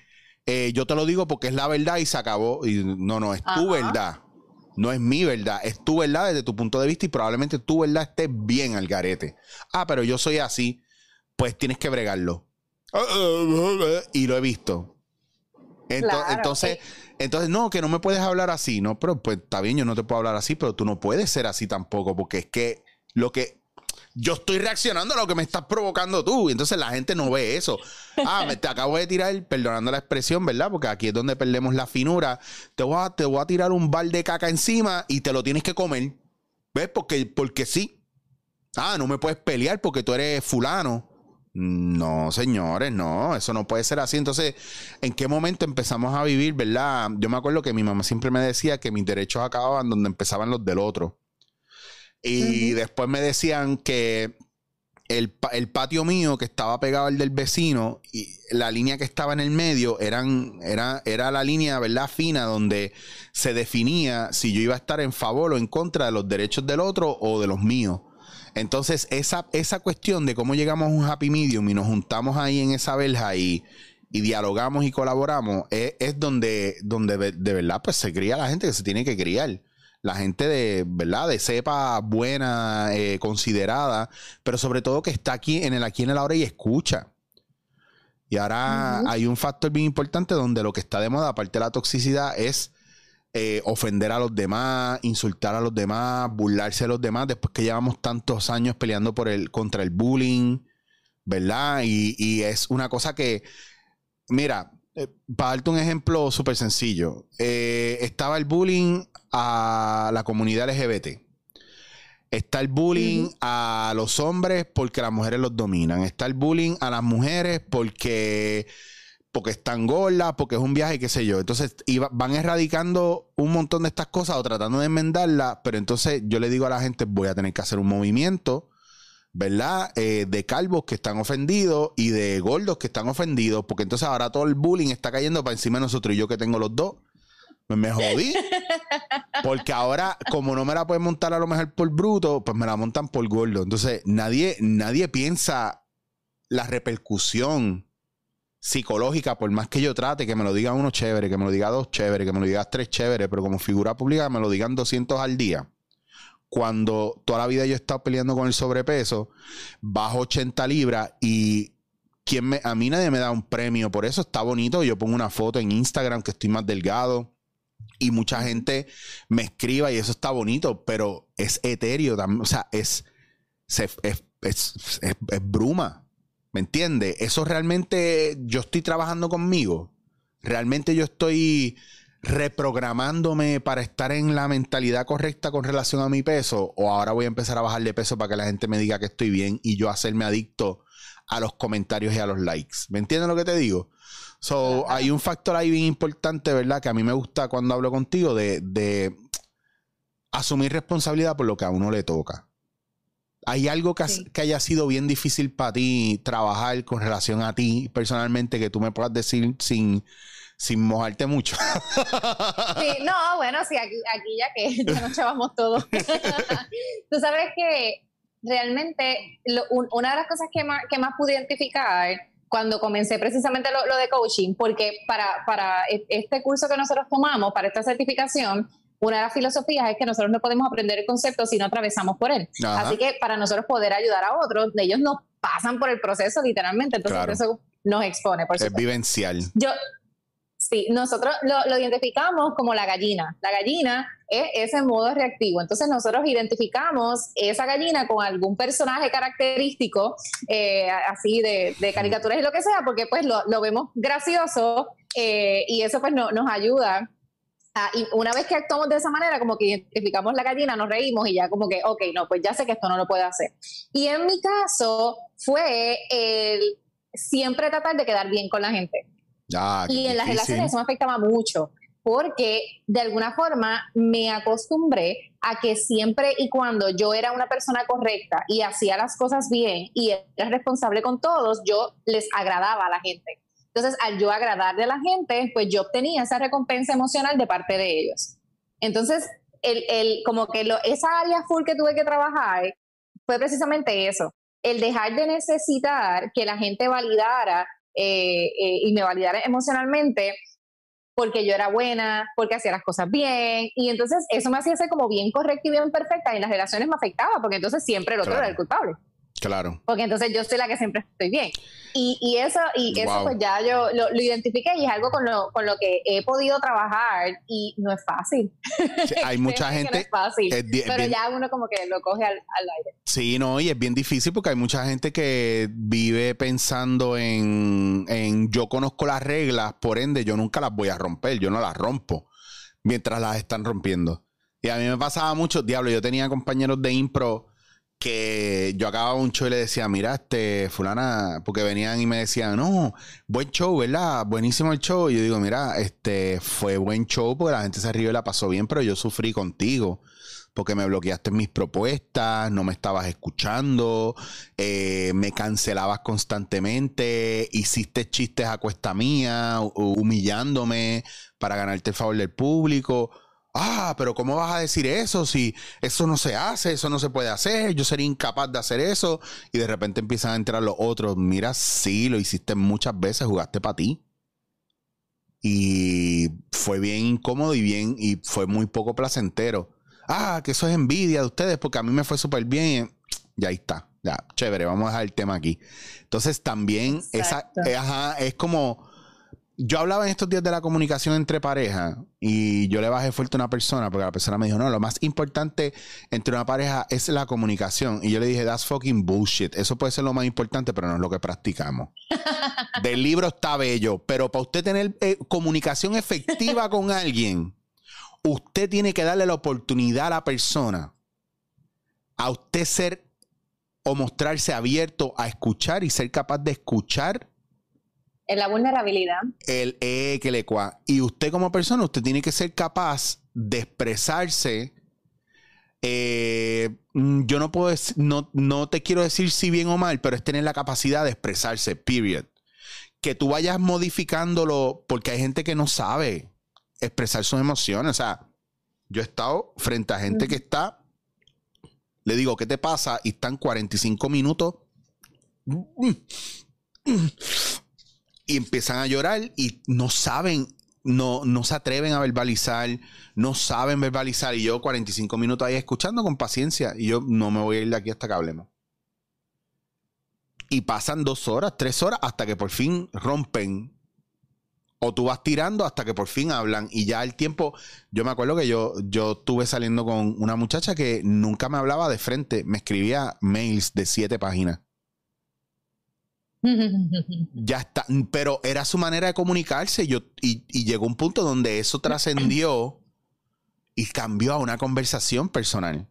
A: eh, yo te lo digo porque es la verdad y se acabó. Y no, no, es tu verdad. No es mi verdad, es tu verdad desde tu punto de vista y probablemente tu verdad esté bien al garete. Ah, pero yo soy así, pues tienes que bregarlo. Y lo he visto. Entonces, entonces, no, que no me puedes hablar así, ¿no? Pero pues está bien, yo no te puedo hablar así, pero tú no puedes ser así tampoco, porque es que lo que yo estoy reaccionando a lo que me estás provocando tú. Entonces la gente no ve eso. Ah, me te acabo de tirar, perdonando la expresión, ¿verdad? Porque aquí es donde perdemos la finura. Te voy a, te voy a tirar un bal de caca encima y te lo tienes que comer. ¿Ves? Porque, porque sí. Ah, no me puedes pelear porque tú eres fulano. No, señores, no, eso no puede ser así. Entonces, ¿en qué momento empezamos a vivir, verdad? Yo me acuerdo que mi mamá siempre me decía que mis derechos acababan donde empezaban los del otro. Y después me decían que el, patio mío que estaba pegado al del vecino y la línea que estaba en el medio eran, era, era la línea, ¿verdad? Fina donde se definía si yo iba a estar en favor o en contra de los derechos del otro o de los míos. Entonces, esa, esa cuestión de cómo llegamos a un happy medium y nos juntamos ahí en esa verja y, dialogamos y colaboramos, es, es donde, donde de, verdad pues se cría la gente que se tiene que criar la gente de, ¿verdad? De cepa buena, eh, considerada, pero sobre todo que está aquí en el aquí en el ahora y escucha. Y ahora hay un factor bien importante donde lo que está de moda, aparte de la toxicidad, es eh, ofender a los demás, insultar a los demás, burlarse de los demás, después que llevamos tantos años peleando por el, contra el bullying, ¿verdad? Y, es una cosa que, mira, eh, para darte un ejemplo súper sencillo, eh, estaba el bullying a la comunidad LGBT. Está el bullying a los hombres porque las mujeres los dominan. Está el bullying a las mujeres porque porque están gordas, porque es un viaje, qué sé yo. Entonces van erradicando un montón de estas cosas o tratando de enmendarlas, pero entonces yo le digo a la gente, voy a tener que hacer un movimiento, ¿verdad? Eh, de calvos que están ofendidos y de gordos que están ofendidos, porque entonces ahora todo el bullying está cayendo para encima de nosotros y yo que tengo los dos. Me jodí. <laughs> Porque ahora, como no me la pueden montar a lo mejor por bruto, pues me la montan por gordo. Entonces, nadie, nadie piensa la repercusión psicológica, por más que yo trate, que me lo diga uno chévere, que me lo diga dos chévere, que me lo diga tres chévere, pero como figura pública me lo digan 200 al día. Cuando toda la vida yo he estado peleando con el sobrepeso, bajo 80 libras y quien me, a mí nadie me da un premio, por eso está bonito. Yo pongo una foto en Instagram que estoy más delgado y mucha gente me escriba y eso está bonito, pero es etéreo también, o sea, es, es, es, es bruma. ¿Me entiendes? Eso realmente yo estoy trabajando conmigo. Realmente yo estoy reprogramándome para estar en la mentalidad correcta con relación a mi peso o ahora voy a empezar a bajar de peso para que la gente me diga que estoy bien y yo hacerme adicto a los comentarios y a los likes. ¿Me entiendes lo que te digo? So, hay un factor ahí bien importante, ¿verdad? Que a mí me gusta cuando hablo contigo de, de asumir responsabilidad por lo que a uno le toca. ¿Hay algo que, haya sido bien difícil para ti trabajar con relación a ti personalmente que tú me puedas decir sin, sin mojarte mucho?
B: sí, no, bueno, sí, aquí, aquí ya que ya nos chavamos todos. <laughs> tú sabes que realmente una de las cosas que más, que más pude identificar cuando comencé precisamente lo, lo de coaching, porque para, para e, este curso que nosotros tomamos, para esta certificación, una de las filosofías es que nosotros no podemos aprender el concepto si no atravesamos por él. Así que para nosotros poder ayudar a otros, ellos nos pasan por el proceso literalmente, entonces eso nos expone. Por
A: es vivencial.
B: Yo, sí, nosotros lo, identificamos como la gallina. La gallina es ese modo reactivo. Entonces nosotros identificamos esa gallina con algún personaje característico, eh, así de, caricaturas y lo que sea, porque pues lo, vemos gracioso eh, y eso pues no, nos ayuda Ah, y una vez que actuamos de esa manera, como que identificamos la gallina, nos reímos y ya como que, ok, no, pues ya sé que esto no lo puedo hacer. Y en mi caso fue el siempre tratar de quedar bien con la gente.
A: Ah,
B: y en las relaciones eso me afectaba mucho, porque de alguna forma me acostumbré a que siempre y cuando yo era una persona correcta y hacía las cosas bien y era responsable con todos, yo les agradaba a la gente. Entonces, al yo agradarle a la gente, pues yo obtenía esa recompensa emocional de parte de ellos. Entonces, el, el, como que lo, esa área full que tuve que trabajar fue precisamente eso, el dejar de necesitar que la gente validara eh, eh, y me validara emocionalmente porque yo era buena, porque hacía las cosas bien, y entonces eso me hacía ser como bien correcta y bien perfecta, y en las relaciones me afectaba, porque entonces siempre el otro era el culpable.
A: Claro.
B: Porque entonces yo soy la que siempre estoy bien. Y, y eso, y eso pues ya yo lo, lo, identifiqué y es algo con lo, con lo que he podido trabajar y no es fácil.
A: hay <laughs> mucha gente.
B: No es fácil. pero ya uno como que lo coge al, al, aire.
A: Sí, no, y es bien difícil porque hay mucha gente que vive pensando en, en yo conozco las reglas, por ende yo nunca las voy a romper, yo no las rompo mientras las están rompiendo. Y a mí me pasaba mucho, diablo, yo tenía compañeros de impro que yo acababa un show y le decía, mira, este, fulana, porque venían y me decían, no, buen show, ¿verdad? Buenísimo el show. Y yo digo, mira, este, fue buen show porque la gente se rió y la pasó bien, pero yo sufrí contigo. Porque me bloqueaste mis propuestas, no me estabas escuchando, eh, me cancelabas constantemente, hiciste chistes a cuesta mía, humillándome para ganarte el favor del público ah, pero ¿cómo vas a decir eso si eso no se hace, eso no se puede hacer, yo sería incapaz de hacer eso? Y de repente empiezan a entrar los otros, mira, sí, lo hiciste muchas veces, jugaste para ti. Y fue bien incómodo y bien, y fue muy poco placentero. Ah, que eso es envidia de ustedes porque a mí me fue súper bien. ya ahí está. Ya, chévere, vamos a dejar el tema aquí. Entonces también esa, es como yo hablaba en estos días de la comunicación entre pareja y yo le bajé fuerte a una persona porque la persona me dijo, no, lo más importante entre una pareja es la comunicación. Y yo le dije, that's fucking bullshit. Eso puede ser lo más importante, pero no es lo que practicamos. <laughs> Del libro está bello, pero para usted tener eh, comunicación efectiva con <laughs> alguien, usted tiene que darle la oportunidad a la persona a usted ser o mostrarse abierto a escuchar y ser capaz de escuchar
B: en la vulnerabilidad.
A: El e que le cua. Y usted como persona, usted tiene que ser capaz de expresarse. Eh, mm, yo no puedo decir, no, no te quiero decir si bien o mal, pero es tener la capacidad de expresarse, period. Que tú vayas modificándolo, porque hay gente que no sabe expresar sus emociones. O sea, yo he estado frente a gente que está, le digo, ¿qué te pasa? Y están 45 minutos y empiezan a llorar y no saben, no, no se atreven a verbalizar, no saben verbalizar. Y yo 45 minutos ahí escuchando con paciencia y yo no me voy a ir de aquí hasta que hablemos. Y pasan dos horas, tres horas hasta que por fin rompen. O tú vas tirando hasta que por fin hablan. Y ya el tiempo, yo me acuerdo que yo, yo estuve saliendo con una muchacha que nunca me hablaba de frente, me escribía mails de siete páginas ya está, pero era su manera de comunicarse yo, y, llegó un punto donde eso trascendió y cambió a una conversación personal.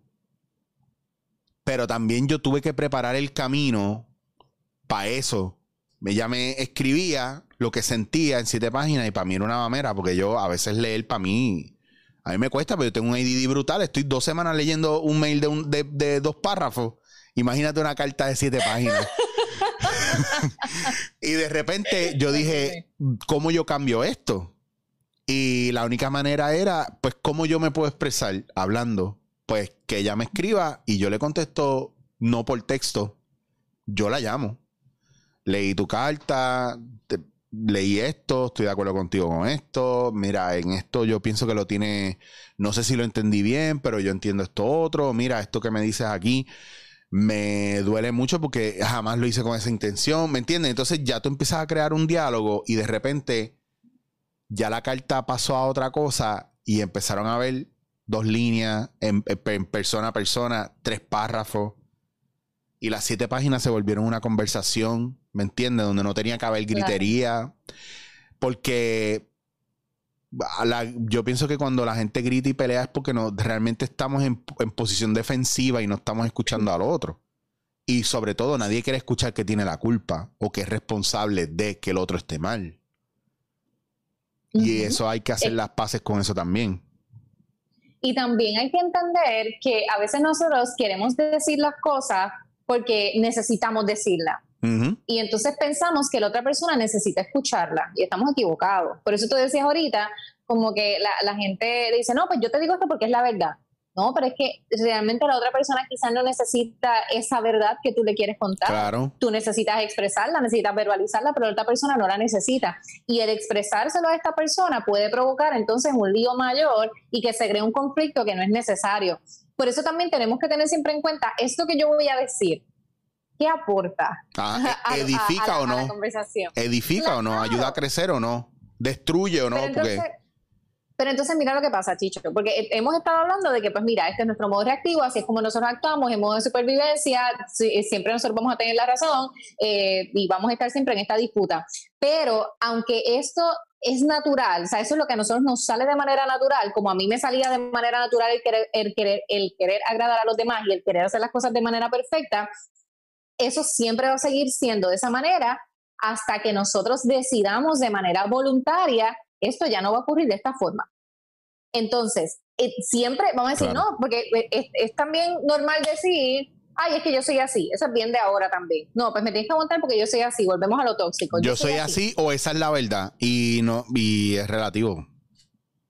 A: Pero también yo tuve que preparar el camino para eso. Ella me escribía lo que sentía en siete páginas y para mí era una mamera, porque yo a veces leer para mí, a mí me cuesta, pero yo tengo un ADD brutal. Estoy dos semanas leyendo un mail de, de dos párrafos. Imagínate una carta de siete páginas. <laughs> <laughs> y de repente yo dije, ¿cómo yo cambio esto? Y la única manera era, pues, ¿cómo yo me puedo expresar hablando? Pues que ella me escriba y yo le contesto no por texto, yo la llamo. Leí tu carta, leí esto, estoy de acuerdo contigo con esto, mira, en esto yo pienso que lo tiene, no sé si lo entendí bien, pero yo entiendo esto otro, mira, esto que me dices aquí me duele mucho porque jamás lo hice con esa intención, ¿me entiendes? Entonces ya tú empiezas a crear un diálogo y de repente ya la carta pasó a otra cosa y empezaron a ver dos líneas en, persona a persona, tres párrafos y las siete páginas se volvieron una conversación, ¿me entiendes? Donde no tenía que haber gritería, porque yo pienso que cuando la gente grita y pelea es porque no, realmente estamos en, posición defensiva y no estamos escuchando al otro. Y sobre todo, nadie quiere escuchar que tiene la culpa o que es responsable de que el otro esté mal. Y eso hay que hacer eh. las paces con eso también.
B: Y también hay que entender que a veces nosotros queremos decir las cosas porque necesitamos decirlas. Y entonces pensamos que la otra persona necesita escucharla y estamos equivocados. Por eso tú decías ahorita, como que la, gente dice, no, pues yo te digo esto porque es la verdad. No, pero es que realmente la otra persona quizás no necesita esa verdad que tú le quieres contar.
A: Claro.
B: Tú necesitas expresarla, necesitas verbalizarla, pero la otra persona no la necesita. Y el expresárselo a esta persona puede provocar entonces un lío mayor y que se cree un conflicto que no es necesario. Por eso también tenemos que tener siempre en cuenta esto que yo voy a decir ¿qué aporta?
A: Ah, <laughs> ¿Edifica o no? ¿Edifica o no? ¿Ayuda a crecer o no? ¿Destruye o no?
B: Pero entonces, mira lo que pasa, Chicho, porque hemos estado hablando de que, pues mira, este es nuestro modo reactivo, así es como nosotros actuamos en modo de supervivencia, eh, siempre nosotros vamos a tener la razón eh, y vamos a estar siempre en esta disputa. Pero aunque esto es natural, o sea, eso es lo que a nosotros nos sale de manera natural, como a mí me salía de manera natural el querer, el querer, el querer agradar a los demás y el querer hacer las cosas de manera perfecta, eso siempre va a seguir siendo de esa manera hasta que nosotros decidamos de manera voluntaria, esto ya no va a ocurrir de esta forma. Entonces, eh, siempre vamos a decir, no, porque eh, es, también normal decir, ay, es que yo soy así, eso es bien de ahora también. No, pues me tienes que aguantar porque yo soy así, volvemos a lo tóxico.
A: Yo, soy, así. o esa es la verdad y no y es relativo.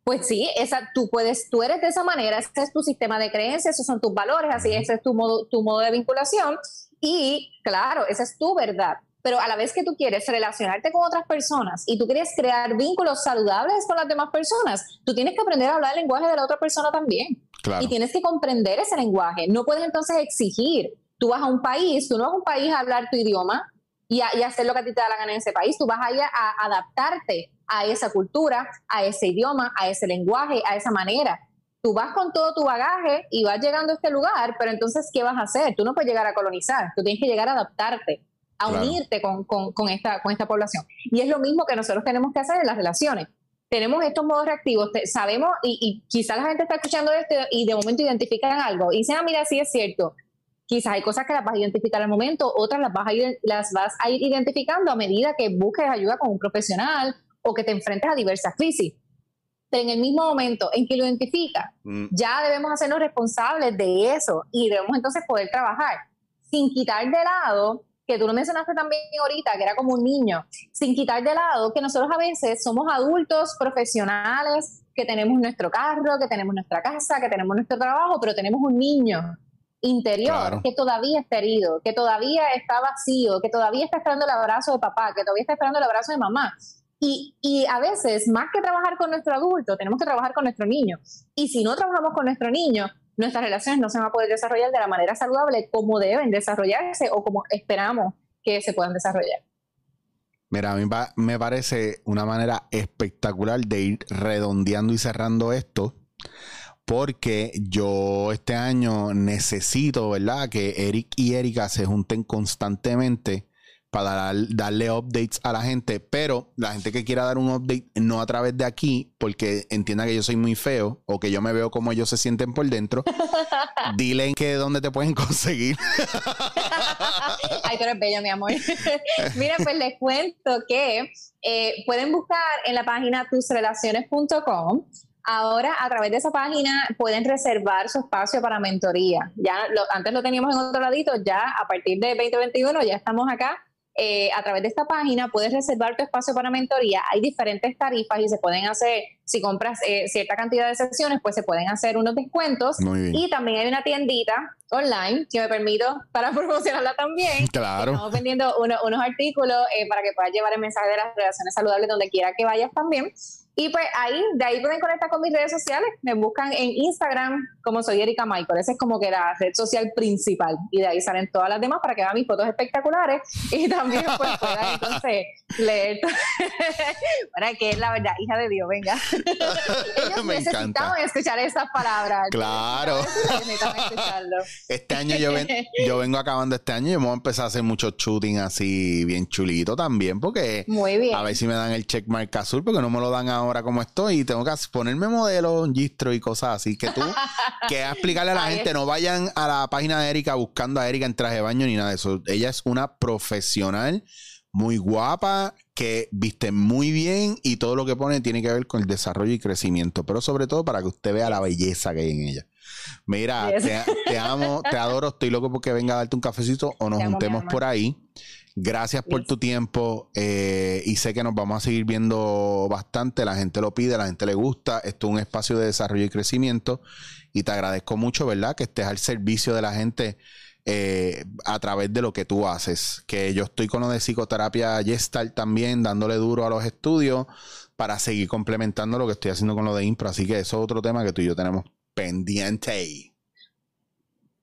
B: Pues sí, esa, tú puedes, tú eres de esa manera, ese es tu sistema de creencias, esos son tus valores, así ese es tu modo, tu modo de vinculación y claro, esa es tu verdad. Pero a la vez que tú quieres relacionarte con otras personas y tú quieres crear vínculos saludables con las demás personas, tú tienes que aprender a hablar el lenguaje de la otra persona también. Y tienes que comprender ese lenguaje. No puedes entonces exigir Tú vas a un país, tú no vas a un país a hablar tu idioma y, a, hacer lo que a ti te da la gana en ese país. Tú vas allá a adaptarte a esa cultura, a ese idioma, a ese lenguaje, a esa manera. Tú vas con todo tu bagaje y vas llegando a este lugar, pero entonces, ¿qué vas a hacer? Tú no puedes llegar a colonizar, tú tienes que llegar a adaptarte, a unirte con, con, esta, con esta población. Y es lo mismo que nosotros tenemos que hacer en las relaciones tenemos estos modos reactivos, sabemos, y, y quizás la gente está escuchando esto y de momento identifican algo y dicen, ah, mira, sí es cierto. Quizás hay cosas que las vas a identificar al momento, otras las vas a ir, las vas a ir identificando a medida que busques ayuda con un profesional o que te enfrentes a diversas crisis. Pero en el mismo momento en que lo identificas, mm. ya debemos hacernos responsables de eso y debemos entonces poder trabajar sin quitar de lado que tú lo mencionaste también ahorita, que era como un niño, sin quitar de lado que nosotros a veces somos adultos profesionales, que tenemos nuestro carro, que tenemos nuestra casa, que tenemos nuestro trabajo, pero tenemos un niño interior que todavía está herido, que todavía está vacío, que todavía está esperando el abrazo de papá, que todavía está esperando el abrazo de mamá. Y, a veces, más que trabajar con nuestro adulto, tenemos que trabajar con nuestro niño. Y si no trabajamos con nuestro niño, nuestras relaciones no se van a poder desarrollar de la manera saludable como deben desarrollarse o como esperamos que se puedan desarrollar.
A: Mira, a mí me parece una manera espectacular de ir redondeando y cerrando esto, porque yo este año necesito, ¿verdad? Que Eric y Erika se junten constantemente para darle updates a la gente, pero la gente que quiera dar un update no a través de aquí, porque entienda que yo soy muy feo o que yo me veo como ellos se sienten por dentro, <laughs> dile que dónde te pueden <laughs> conseguir. <laughs>
B: Ay, tú eres bella, mi amor. Mira, pues les cuento que eh, pueden buscar en la página tusrelaciones.com Ahora, a través de esa página, pueden reservar su espacio para mentoría. Ya antes lo teníamos en otro ladito, ya a partir de 2021 ya estamos acá eh, a través de esta página puedes reservar tu espacio para mentoría. Hay diferentes tarifas y se pueden hacer, si compras eh, cierta cantidad de sesiones, pues se pueden hacer unos descuentos. Y también hay una tiendita online, si me permito, para <laughs> promocionarla también.
A: Claro.
B: Estamos vendiendo unos artículos eh, para que puedas llevar el mensaje de las relaciones saludables donde quiera que vayas también. Y pues ahí, de ahí pueden conectar con mis redes sociales. Me buscan en Instagram como soy Erika Michael. Esa es como que la red social principal. Y de ahí salen todas las demás para que vean mis fotos espectaculares. Y también pues puedan <laughs> entonces leer. <laughs> para que es la verdad, hija de Dios, venga. <laughs> Ellos Me necesitaban escuchar esas palabras.
A: Claro. este año yo, <laughs> yo vengo acabando este año y voy a empezar a hacer mucho shooting así bien chulito también. Porque
B: Muy bien.
A: a ver si me dan el checkmark azul porque no me lo dan ahora como estoy y tengo que ponerme modelo, gistro y cosas así. Que tú, que a explicarle a la gente, no vayan a la página de Erika buscando a Erika en traje de baño ni nada de eso. Ella es una profesional muy guapa, que viste muy bien y todo lo que pone tiene que ver con el desarrollo y crecimiento, pero sobre todo para que usted vea la belleza que hay en ella. Mira, te, amo, te adoro, estoy loco porque venga a darte un cafecito o nos juntemos por ahí. Gracias por tu tiempo eh, y sé que nos vamos a seguir viendo bastante. La gente lo pide, la gente le gusta. Esto es un espacio de desarrollo y crecimiento y te agradezco mucho, ¿verdad? Que estés al servicio de la gente eh, a través de lo que tú haces. Que yo estoy con lo de psicoterapia Gestalt también, dándole duro a los estudios para seguir complementando lo que estoy haciendo con lo de Impro. Así que eso es otro tema que tú y yo tenemos pendiente.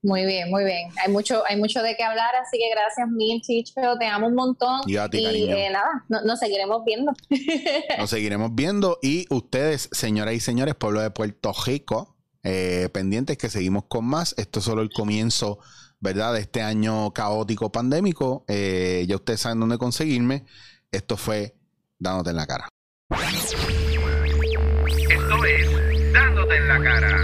B: Muy bien, muy bien. Hay mucho, hay mucho de qué hablar, así que gracias mil, Chicho. Te amo un montón.
A: Y, a ti, y
B: eh, nada, nos seguiremos viendo. <laughs>
A: nos seguiremos viendo. Y ustedes, señoras y señores, pueblo de Puerto Rico, eh, pendientes que seguimos con más. Esto es solo el comienzo, ¿verdad? De este año caótico pandémico. Eh, ya ustedes saben dónde conseguirme. Esto fue Dándote en la cara.
C: Esto es Dándote en la cara.